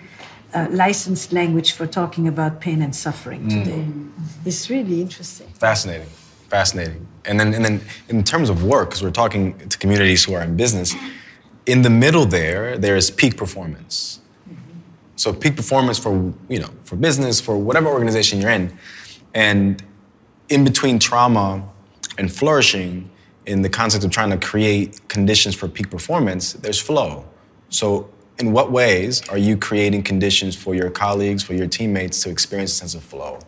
uh, licensed language for talking about pain and suffering mm. today. It's really interesting. Fascinating, fascinating. And then, and then in terms of work, because we're talking to communities who are in business, in the middle there, there is peak performance. So peak performance for you know for business, for whatever organization you're in, and in between trauma and flourishing, in the concept of trying to create conditions for peak performance, there's flow. So in what ways are you creating conditions for your colleagues, for your teammates to experience a sense of flow?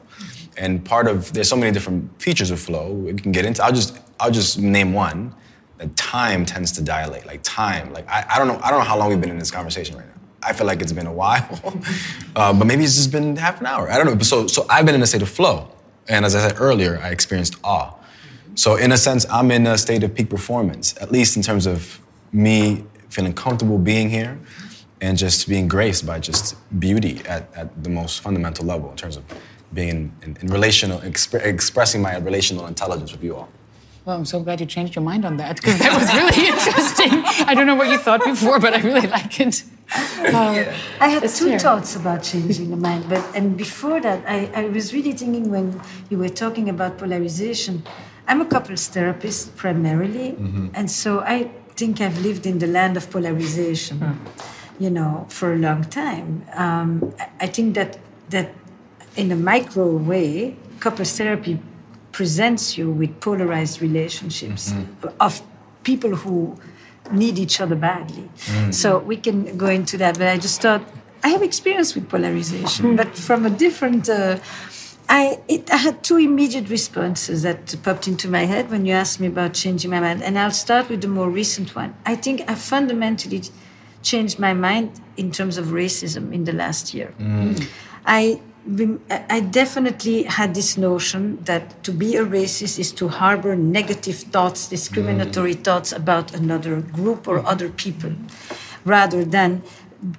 And part of there's so many different features of flow we can get into. I'll just I'll just name one. That time tends to dilate. Like time. Like I, I don't know I don't know how long we've been in this conversation right now. I feel like it's been a while, (laughs) uh, but maybe it's just been half an hour. I don't know. But So so I've been in a state of flow, and as I said earlier, I experienced awe. So in a sense, I'm in a state of peak performance, at least in terms of me feeling comfortable being here and just being graced by just beauty at, at the most fundamental level in terms of being in, in, in relational, exp- expressing my relational intelligence with you all. Well, I'm so glad you changed your mind on that because that was really (laughs) interesting. I don't know what you thought before, but I really like it. Um, I had two clear. thoughts about changing the mind, but and before that, I, I was really thinking when you were talking about polarization. I'm a couples therapist primarily, mm-hmm. and so I think I've lived in the land of polarization. Mm you know, for a long time. Um, I think that that in a micro way, couples therapy presents you with polarized relationships mm-hmm. of people who need each other badly. Mm-hmm. So we can go into that, but I just thought I have experience with polarization, mm-hmm. but from a different. Uh, I, it, I had two immediate responses that popped into my head when you asked me about changing my mind, and I'll start with the more recent one. I think I fundamentally changed my mind in terms of racism in the last year. Mm. I I definitely had this notion that to be a racist is to harbor negative thoughts, discriminatory mm. thoughts about another group or other people, rather than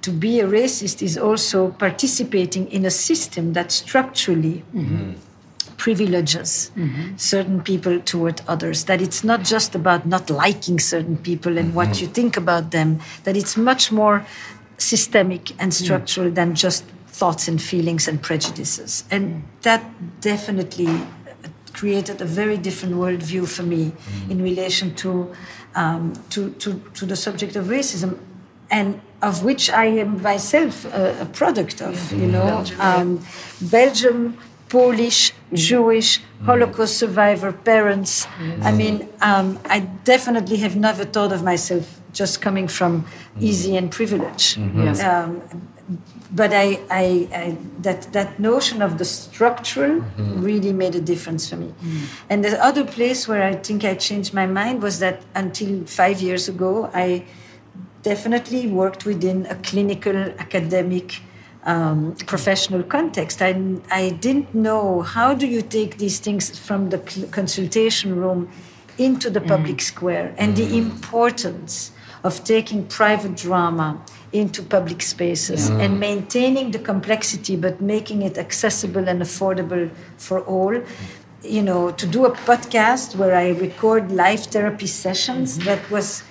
to be a racist is also participating in a system that structurally mm-hmm. Privileges mm-hmm. certain people toward others. That it's not just about not liking certain people and mm-hmm. what you think about them, that it's much more systemic and structural mm. than just thoughts and feelings and prejudices. And that definitely created a very different worldview for me mm. in relation to, um, to, to, to the subject of racism. And of which I am myself a, a product of, you know. Belgium, um, Belgium Polish, Jewish, Holocaust survivor parents. I mean, um, I definitely have never thought of myself just coming from easy and privilege. Mm-hmm. Yes. Um, but I, I, I, that, that notion of the structural mm-hmm. really made a difference for me. Mm. And the other place where I think I changed my mind was that until five years ago, I definitely worked within a clinical academic um, professional context. I, I didn't know how do you take these things from the consultation room into the public mm. square and the importance of taking private drama into public spaces yeah. and maintaining the complexity but making it accessible and affordable for all you know to do a podcast where i record live therapy sessions mm-hmm. that was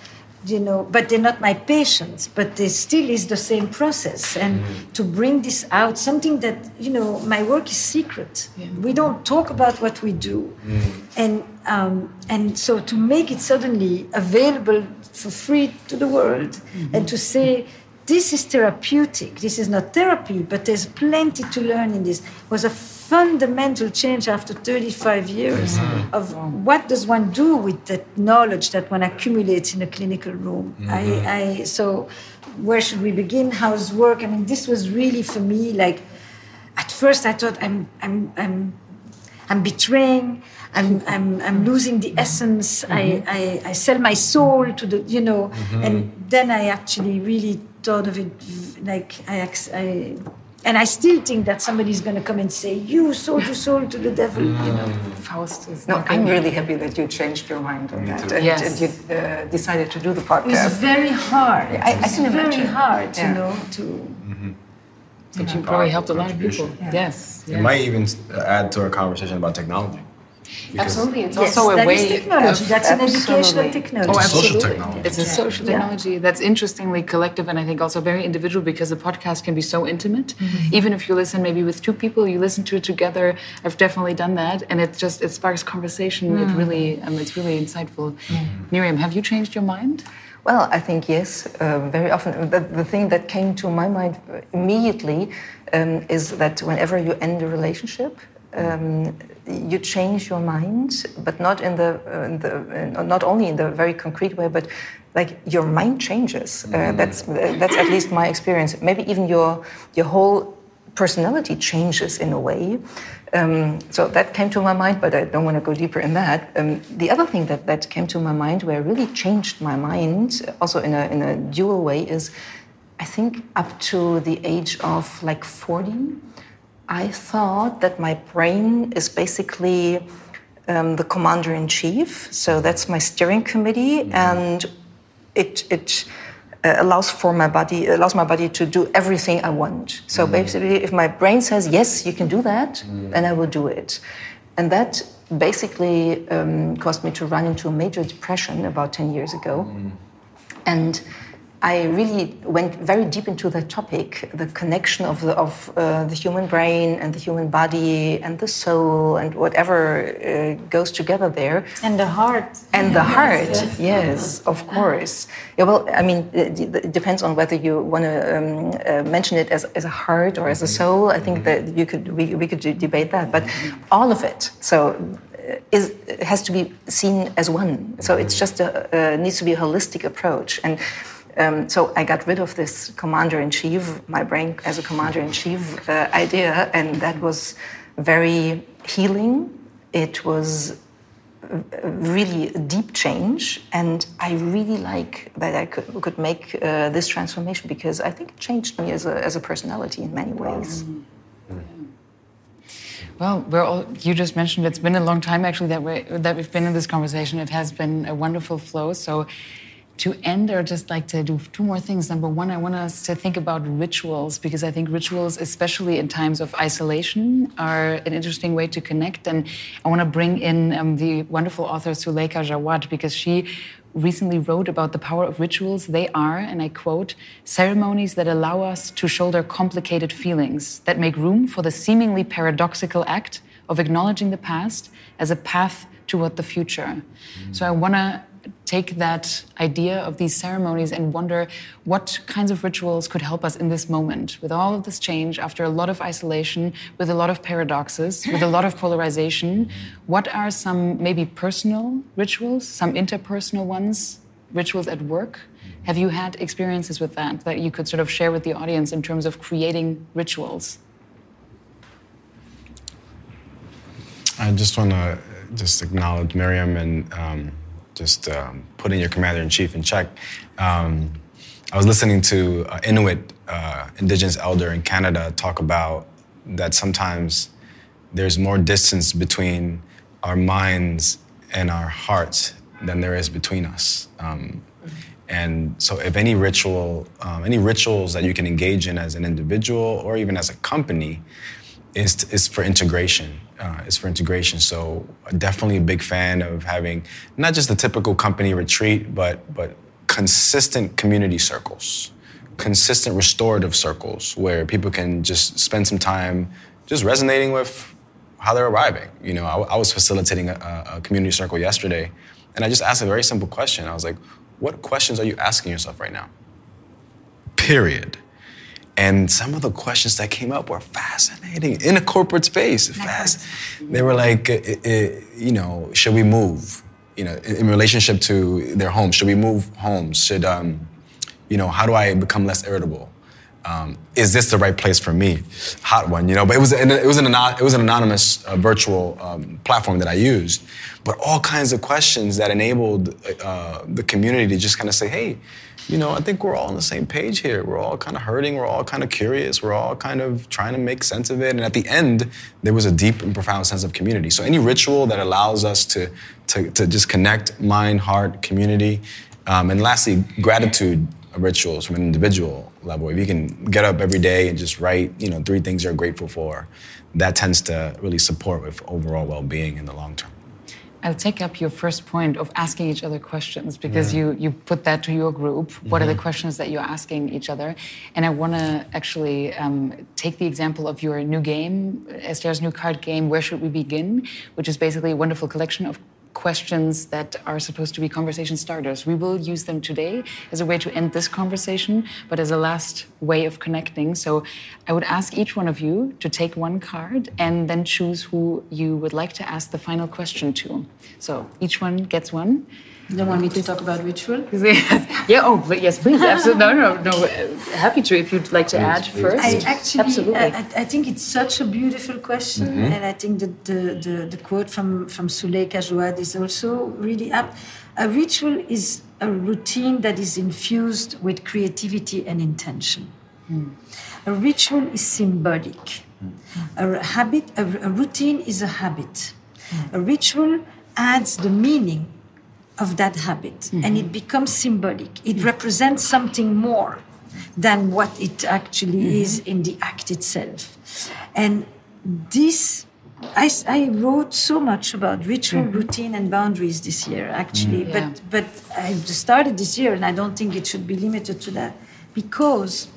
you know, but they're not my patients, but it still is the same process. And mm. to bring this out, something that, you know, my work is secret. Yeah. We don't talk about what we do. Mm. And, um, and so to make it suddenly available for free to the world mm-hmm. and to say, this is therapeutic, this is not therapy, but there's plenty to learn in this, was a fundamental change after 35 years mm-hmm. of what does one do with that knowledge that one accumulates in a clinical room. Mm-hmm. I, I, so where should we begin? How's work? I mean, this was really for me like, at first I thought I'm, I'm, I'm, I'm betraying. I'm, I'm, I'm losing the essence. Mm-hmm. I, I, I, sell my soul to the, you know, mm-hmm. and then I actually really thought of it like I, I and I still think that somebody's going to come and say, "You sold your soul to the devil." Mm. You know, Faust is. No, I'm really happy that you changed your mind on that and, yes. and you uh, decided to do the podcast. It's very hard. I, I can imagine. Very hard, yeah. you know, to. Mm-hmm. But you probably helped a lot of people. Yeah. Yes. It might even add to our conversation about technology. Absolutely, it's yes, also a way. technology. Of, That's an educational technology. Oh, absolutely. Social technology. It's a social yeah. technology that's interestingly collective and I think also very individual because the podcast can be so intimate. Mm-hmm. Even if you listen maybe with two people, you listen to it together. I've definitely done that, and it just it sparks conversation. Mm. It really, um, it's really insightful. Mm. Miriam, have you changed your mind? Well, I think yes, uh, very often. The, the, thing that came to my mind immediately um, is that whenever you end a relationship, um, you change your mind, but not in the, uh, in the uh, not only in the very concrete way, but like your mind changes. Uh, mm. that's that's at least my experience. Maybe even your your whole personality changes in a way. Um, so that came to my mind, but I don't want to go deeper in that. Um, the other thing that, that came to my mind, where really changed my mind, also in a, in a dual way, is I think up to the age of like 40, I thought that my brain is basically um, the commander in chief. So that's my steering committee, mm-hmm. and it it uh, allows for my body allows my body to do everything I want. So mm. basically, if my brain says yes, you can do that, mm. then I will do it, and that basically um, caused me to run into a major depression about ten years ago, mm. and I really went very deep into the topic, the connection of the, of, uh, the human brain and the human body and the soul and whatever uh, goes together there. And the heart. And the heart, yes, yes of course. Yeah, well, I mean, it, it depends on whether you want to um, uh, mention it as, as a heart or as a soul. I think that you could we, we could debate that, but all of it. So uh, is has to be seen as one. So it's just a, needs to be a holistic approach and. Um, so I got rid of this commander in chief, my brain as a commander in chief uh, idea, and that was very healing. It was really a deep change, and I really like that I could, could make uh, this transformation because I think it changed me as a, as a personality in many ways. Well, all, you just mentioned it's been a long time actually that, we that we've been in this conversation. It has been a wonderful flow. So to end, or just like to do two more things. Number one, I want us to think about rituals because I think rituals, especially in times of isolation, are an interesting way to connect. And I want to bring in um, the wonderful author Suleika Jaouad because she recently wrote about the power of rituals. They are, and I quote, ceremonies that allow us to shoulder complicated feelings, that make room for the seemingly paradoxical act of acknowledging the past as a path toward the future. Mm. So I want to take that idea of these ceremonies and wonder what kinds of rituals could help us in this moment with all of this change after a lot of isolation with a lot of paradoxes (laughs) with a lot of polarization. What are some maybe personal rituals some interpersonal ones rituals at work? Have you had experiences with that that you could sort of share with the audience in terms of creating rituals? I just want to just acknowledge miriam and um, just um, putting your commander in chief in check. Um, I was listening to uh, Inuit uh, indigenous elder in Canada talk about that sometimes there's more distance between our minds and our hearts than there is between us. Um, and so, if any ritual, um, any rituals that you can engage in as an individual or even as a company, is, is for integration uh, is for integration. So definitely a big fan of having not just the typical company retreat, but but consistent community circles, consistent restorative circles where people can just spend some time just resonating with how they're arriving. You know, I, I was facilitating a, a community circle yesterday, and I just asked a very simple question. I was like, "What questions are you asking yourself right now?" Period. And some of the questions that came up were fascinating in a corporate space. Fast. They were like, you know, should we move? You know, in relationship to their home, should we move homes? Should, um, you know, how do I become less irritable? Um, is this the right place for me? Hot one, you know. But it was an, it was an it was an anonymous uh, virtual um, platform that I used, but all kinds of questions that enabled uh, the community to just kind of say, hey you know, I think we're all on the same page here. We're all kind of hurting. We're all kind of curious. We're all kind of trying to make sense of it. And at the end, there was a deep and profound sense of community. So any ritual that allows us to, to, to just connect mind, heart, community. Um, and lastly, gratitude rituals from an individual level. If you can get up every day and just write, you know, three things you're grateful for, that tends to really support with overall well-being in the long term. I'll take up your first point of asking each other questions because yeah. you you put that to your group. What mm-hmm. are the mm-hmm. questions that you're asking each other? And I want to actually um, take the example of your new game, Esther's new card game. Where should we begin? Which is basically a wonderful collection of questions that are supposed to be conversation starters. We will use them today as a way to end this conversation, but as a last way of connecting. So I would ask each one of you to take one card and then choose who you would like to ask the final question to. So each one gets one. You don't want me to talk about ritual? (laughs) yeah, oh, but yes, please. Absolutely. No, no, no. Happy to if you'd like to add first. I actually, Absolutely. I, I, think it's such a beautiful question. Mm -hmm. And I think that the, the, the quote from, from Suleika Jaouad is also really apt. A ritual is a routine that is infused with creativity and intention. Mm. A ritual is symbolic. Mm. A habit, a, a, routine is a habit. Mm. A ritual adds the meaning of that habit mm-hmm. and it becomes symbolic. It mm-hmm. represents something more than what it actually mm-hmm. is in the act itself. And this, I, I wrote so much about ritual, mm-hmm. routine, and boundaries this year, actually. Mm. Yeah. But, but I started this year, and I don't think it should be limited to that because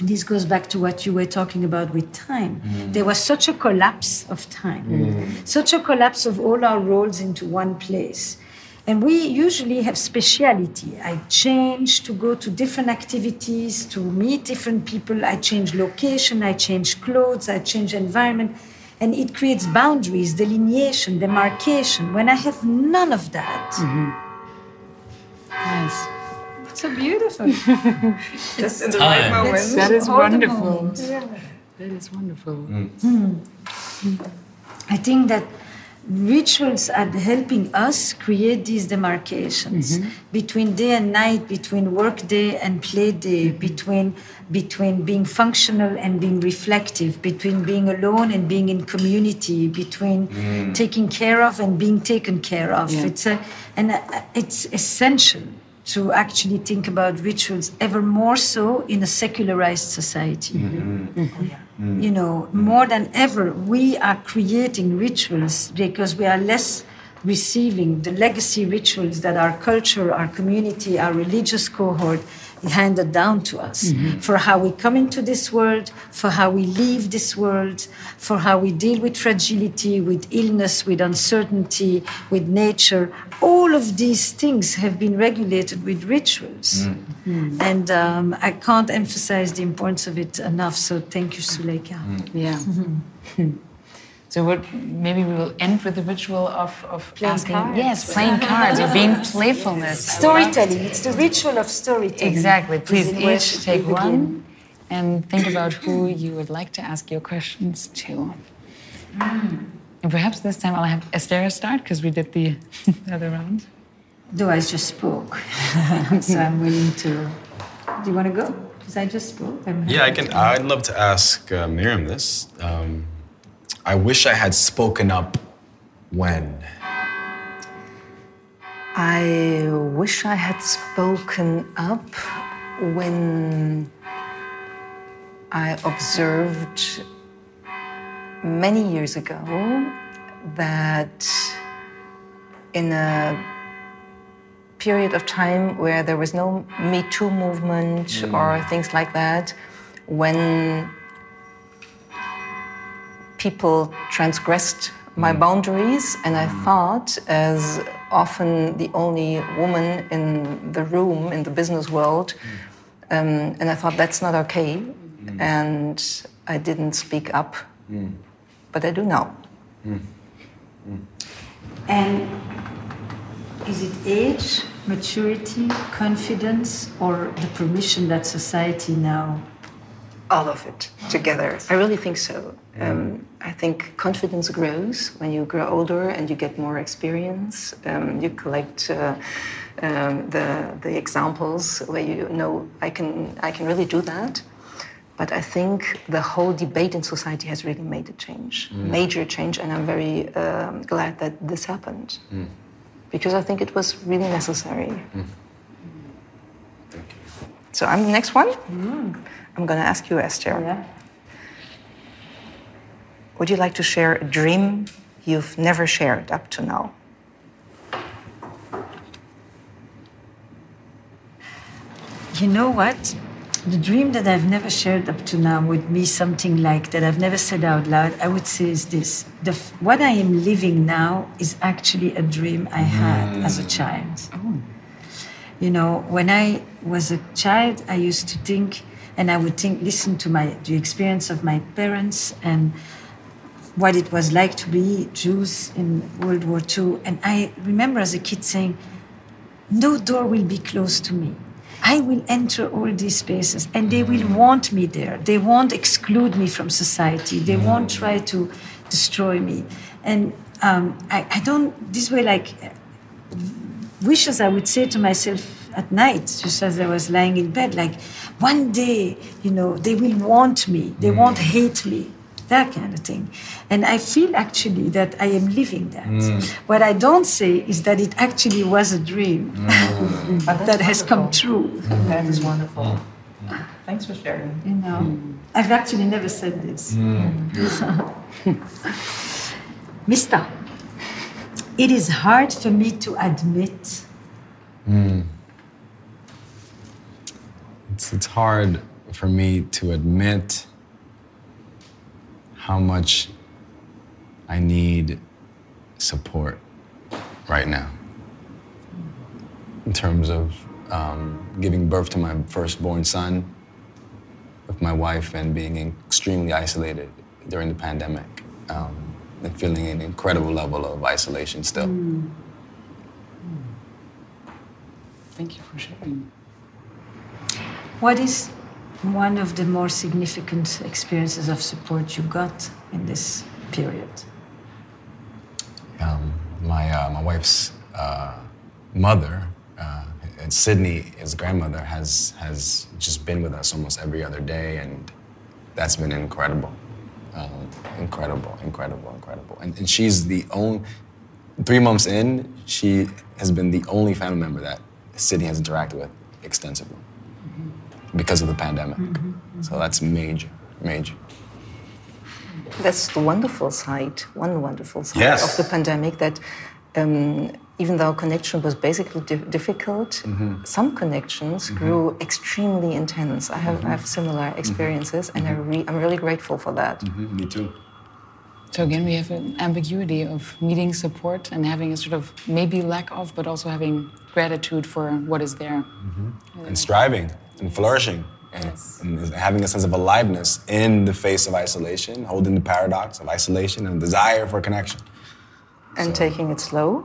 this goes back to what you were talking about with time. Mm. There was such a collapse of time, mm. such a collapse of all our roles into one place. And we usually have speciality. I change to go to different activities, to meet different people. I change location, I change clothes, I change environment. And it creates boundaries, delineation, demarcation. When I have none of that, mm-hmm. nice. It's so beautiful. (laughs) Just in the right moment. That is wonderful. Yeah. That is wonderful. Mm. Mm. I think that rituals are helping us create these demarcations mm-hmm. between day and night between work day and play day mm-hmm. between between being functional and being reflective between being alone and being in community between mm. taking care of and being taken care of yeah. it's a, and uh, it's essential to actually think about rituals ever more so in a secularized society. Mm-hmm. You know, more than ever, we are creating rituals because we are less receiving the legacy rituals that our culture, our community, our religious cohort handed down to us mm-hmm. for how we come into this world, for how we leave this world, for how we deal with fragility, with illness, with uncertainty, with nature. All of these things have been regulated with rituals. Mm-hmm. And um, I can't emphasize the importance of it enough. So thank you, Suleika. Mm-hmm. Yeah. (laughs) So what, maybe we will end with the ritual of, of playing asking, cards. Yes, playing cards or being (laughs) playfulness. Storytelling. It's the ritual of storytelling. Exactly. Please each take one and think about who you would like to ask your questions to. Mm. And perhaps this time I'll have Esther start because we did the (laughs) other round. Though I just spoke, (laughs) so I'm willing to. Do you want to go? Because I just spoke. yeah, I can. I'd love to ask uh, Miriam this. Um, I wish I had spoken up when. I wish I had spoken up when I observed many years ago that in a period of time where there was no Me Too movement mm. or things like that, when people transgressed my mm. boundaries, and I mm. thought, as often the only woman in the room in the business world, mm. um, and I thought that's not okay, and I didn't speak up, but I do now. And is it age, maturity, confidence, or the permission that society now all of it together. I really think so. Um, I think confidence grows when you grow older and you get more experience. Um, you collect uh, um, the the examples where you know I can I can really do that. But I think the whole debate in society has really made a change, mm. major change, and I'm very um, glad that this happened mm. because I think it was really necessary. Mm. So I'm the next one. Mm. I'm going to ask you, Esther. Yeah. Would you like to share a dream you've never shared up to now? You know what? The dream that I've never shared up to now would be something like that I've never said out loud. I would say is this: the, what I am living now is actually a dream I had mm. as a child. Oh. You know, when I was a child, I used to think and I would think, listen to my the experience of my parents and what it was like to be Jews in World War II. And I remember as a kid saying, no door will be closed to me. I will enter all these spaces and they will want me there. They won't exclude me from society. They won't try to destroy me. And um, I, I don't, this way, like, wishes I would say to myself at night, just as I was lying in bed, like, one day, you know, they will want me, they mm. won't hate me, that kind of thing. And I feel actually that I am living that. Mm. What I don't say is that it actually was a dream mm. (laughs) that has come true. Mm. That is wonderful. Mm. Thanks for sharing. You know, mm. I've actually never said this. (laughs) Mister, it is hard for me to admit. Mm it's, it's hard for me to admit how much I need support right now in terms of um, giving birth to my firstborn son with my wife and being extremely isolated during the pandemic um, and feeling an incredible level of isolation still. Mm. Thank you for sharing. What is one of the more significant experiences of support you got in this period? Um, my, uh, my wife's uh, mother, uh, and Sydney, his grandmother, has, has just been with us almost every other day, and that's been incredible. Um, incredible, incredible, incredible. And, and she's the only, three months in, she has been the only family member that Sydney has interacted with extensively because of the pandemic. Mm-hmm. So that's major, major. That's the wonderful side, one wonderful side Yes. of the pandemic that um, even though connection was basically di- difficult, mm-hmm. some connections mm-hmm. grew extremely intense. I have, I have similar experiences, and I re- I'm really grateful for that. Me too. So again, we have an ambiguity of needing support and having a sort of maybe lack of, but also having gratitude for what is there. And striving and flourishing and, Yes. and having a sense of aliveness in the face of isolation, holding the paradox of isolation and desire for connection. And taking it slow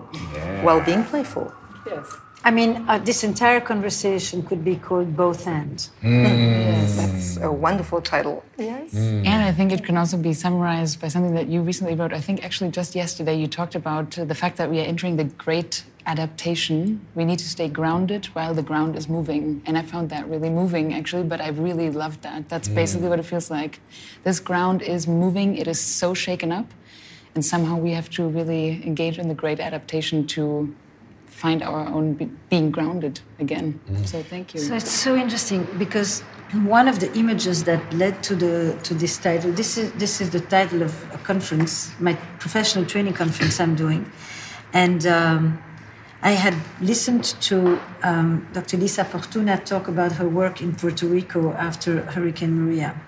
while being playful. Yes. I mean, uh, this entire conversation could be called both and. That's a wonderful title. Yes. And I think it can also be summarized by something that you recently wrote. I think actually just yesterday you talked about uh, the fact that we are entering the great adaptation. We need to stay grounded while the ground is moving. And I found that really moving actually, but I really loved that. That's basically what it feels like. This ground is moving, it is so shaken up. And somehow we have to really engage in the great adaptation to find our own be- being grounded again. So thank you. So it's so interesting because one of the images that led to the to this title. This is this is the title of a conference, my professional training conference I'm doing, and. Um, I had listened to um, Dr. Lisa Fortuna talk about her work in Puerto Rico after Hurricane Maria.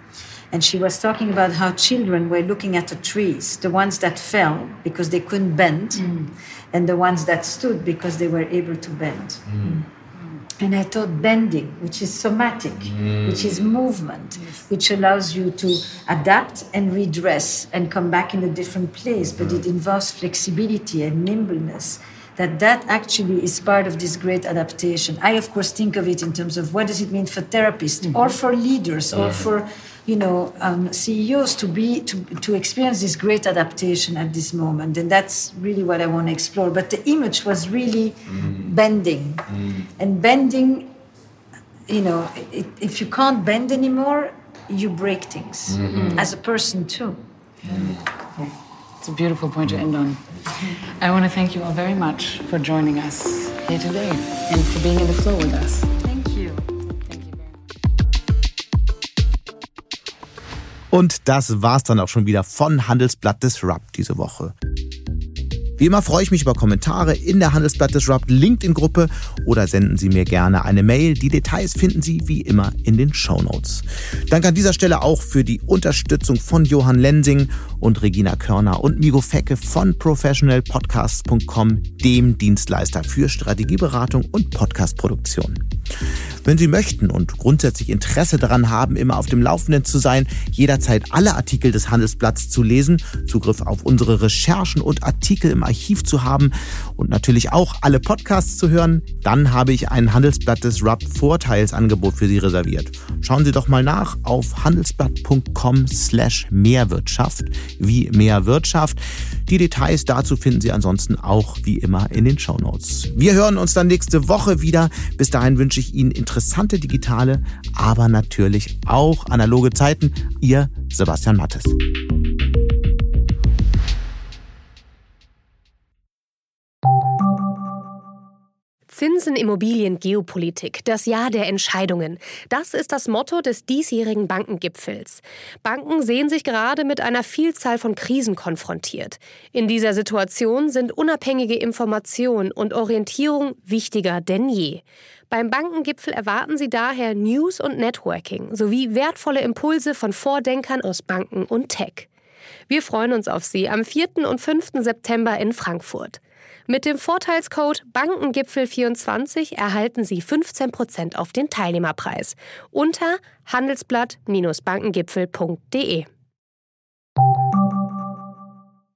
And she was talking about how children were looking at the trees, the ones that fell because they couldn't bend, and the ones that stood because they were able to bend. Mm. And I thought bending, which is somatic, mm. which is movement, which allows you to adapt and redress and come back in a different place, but it mm. involves flexibility and nimbleness. That that actually is part of this great adaptation. I of course think of it in terms of what does it mean for therapists or mm-hmm. for leaders or for you know um, CEOs to be to, to experience this great adaptation at this moment, and that's really what I want to explore. But the image was really mm-hmm. bending, mm-hmm. and bending. You know, it, if you can't bend anymore, you break things mm-hmm. as a person too. It's a beautiful point to end on. I want to thank you all very much for joining us here today and for being in the flow with us. Und das war's dann auch schon wieder von Handelsblatt Disrupt diese Woche. Wie immer freue ich mich über Kommentare in der Handelsblatt Disrupt LinkedIn-Gruppe oder senden Sie mir gerne eine Mail. Die Details finden Sie wie immer in den Shownotes. Danke an dieser Stelle auch für die Unterstützung von Johann Lensing und Regina Körner und Migo Fecke von professionalpodcasts.com, dem Dienstleister für Strategieberatung und Podcastproduktion. Wenn Sie möchten und grundsätzlich Interesse daran haben, immer auf dem Laufenden zu sein, jederzeit alle Artikel des Handelsblatts zu lesen, Zugriff auf unsere Recherchen und Artikel im Archiv zu haben und natürlich auch alle Podcasts zu hören, dann habe ich ein Handelsblatt Disrupt Vorteilsangebot für Sie reserviert. Schauen Sie doch mal nach auf handelsblatt.com slash Mehrwirtschaft, wie mehr Wirtschaft. Die Details dazu finden Sie ansonsten auch wie immer in den Shownotes. Wir hören uns dann nächste Woche wieder. Bis dahin wünsche ich Ihnen interessante digitale, aber natürlich auch analoge Zeiten. Ihr Sebastian Mattes. Zinsen, Immobilien, Geopolitik, das Jahr der Entscheidungen. Das ist das Motto des diesjährigen Bankengipfels. Banken sehen sich gerade mit einer Vielzahl von Krisen konfrontiert. In dieser Situation sind unabhängige Information und Orientierung wichtiger denn je. Beim Bankengipfel erwarten Sie daher News und Networking sowie wertvolle Impulse von Vordenkern aus Banken und Tech. Wir freuen uns auf Sie am 4. und 5. September in Frankfurt. Mit dem Vorteilscode Bankengipfel24 erhalten Sie 15% auf den Teilnehmerpreis unter handelsblatt-bankengipfel.de.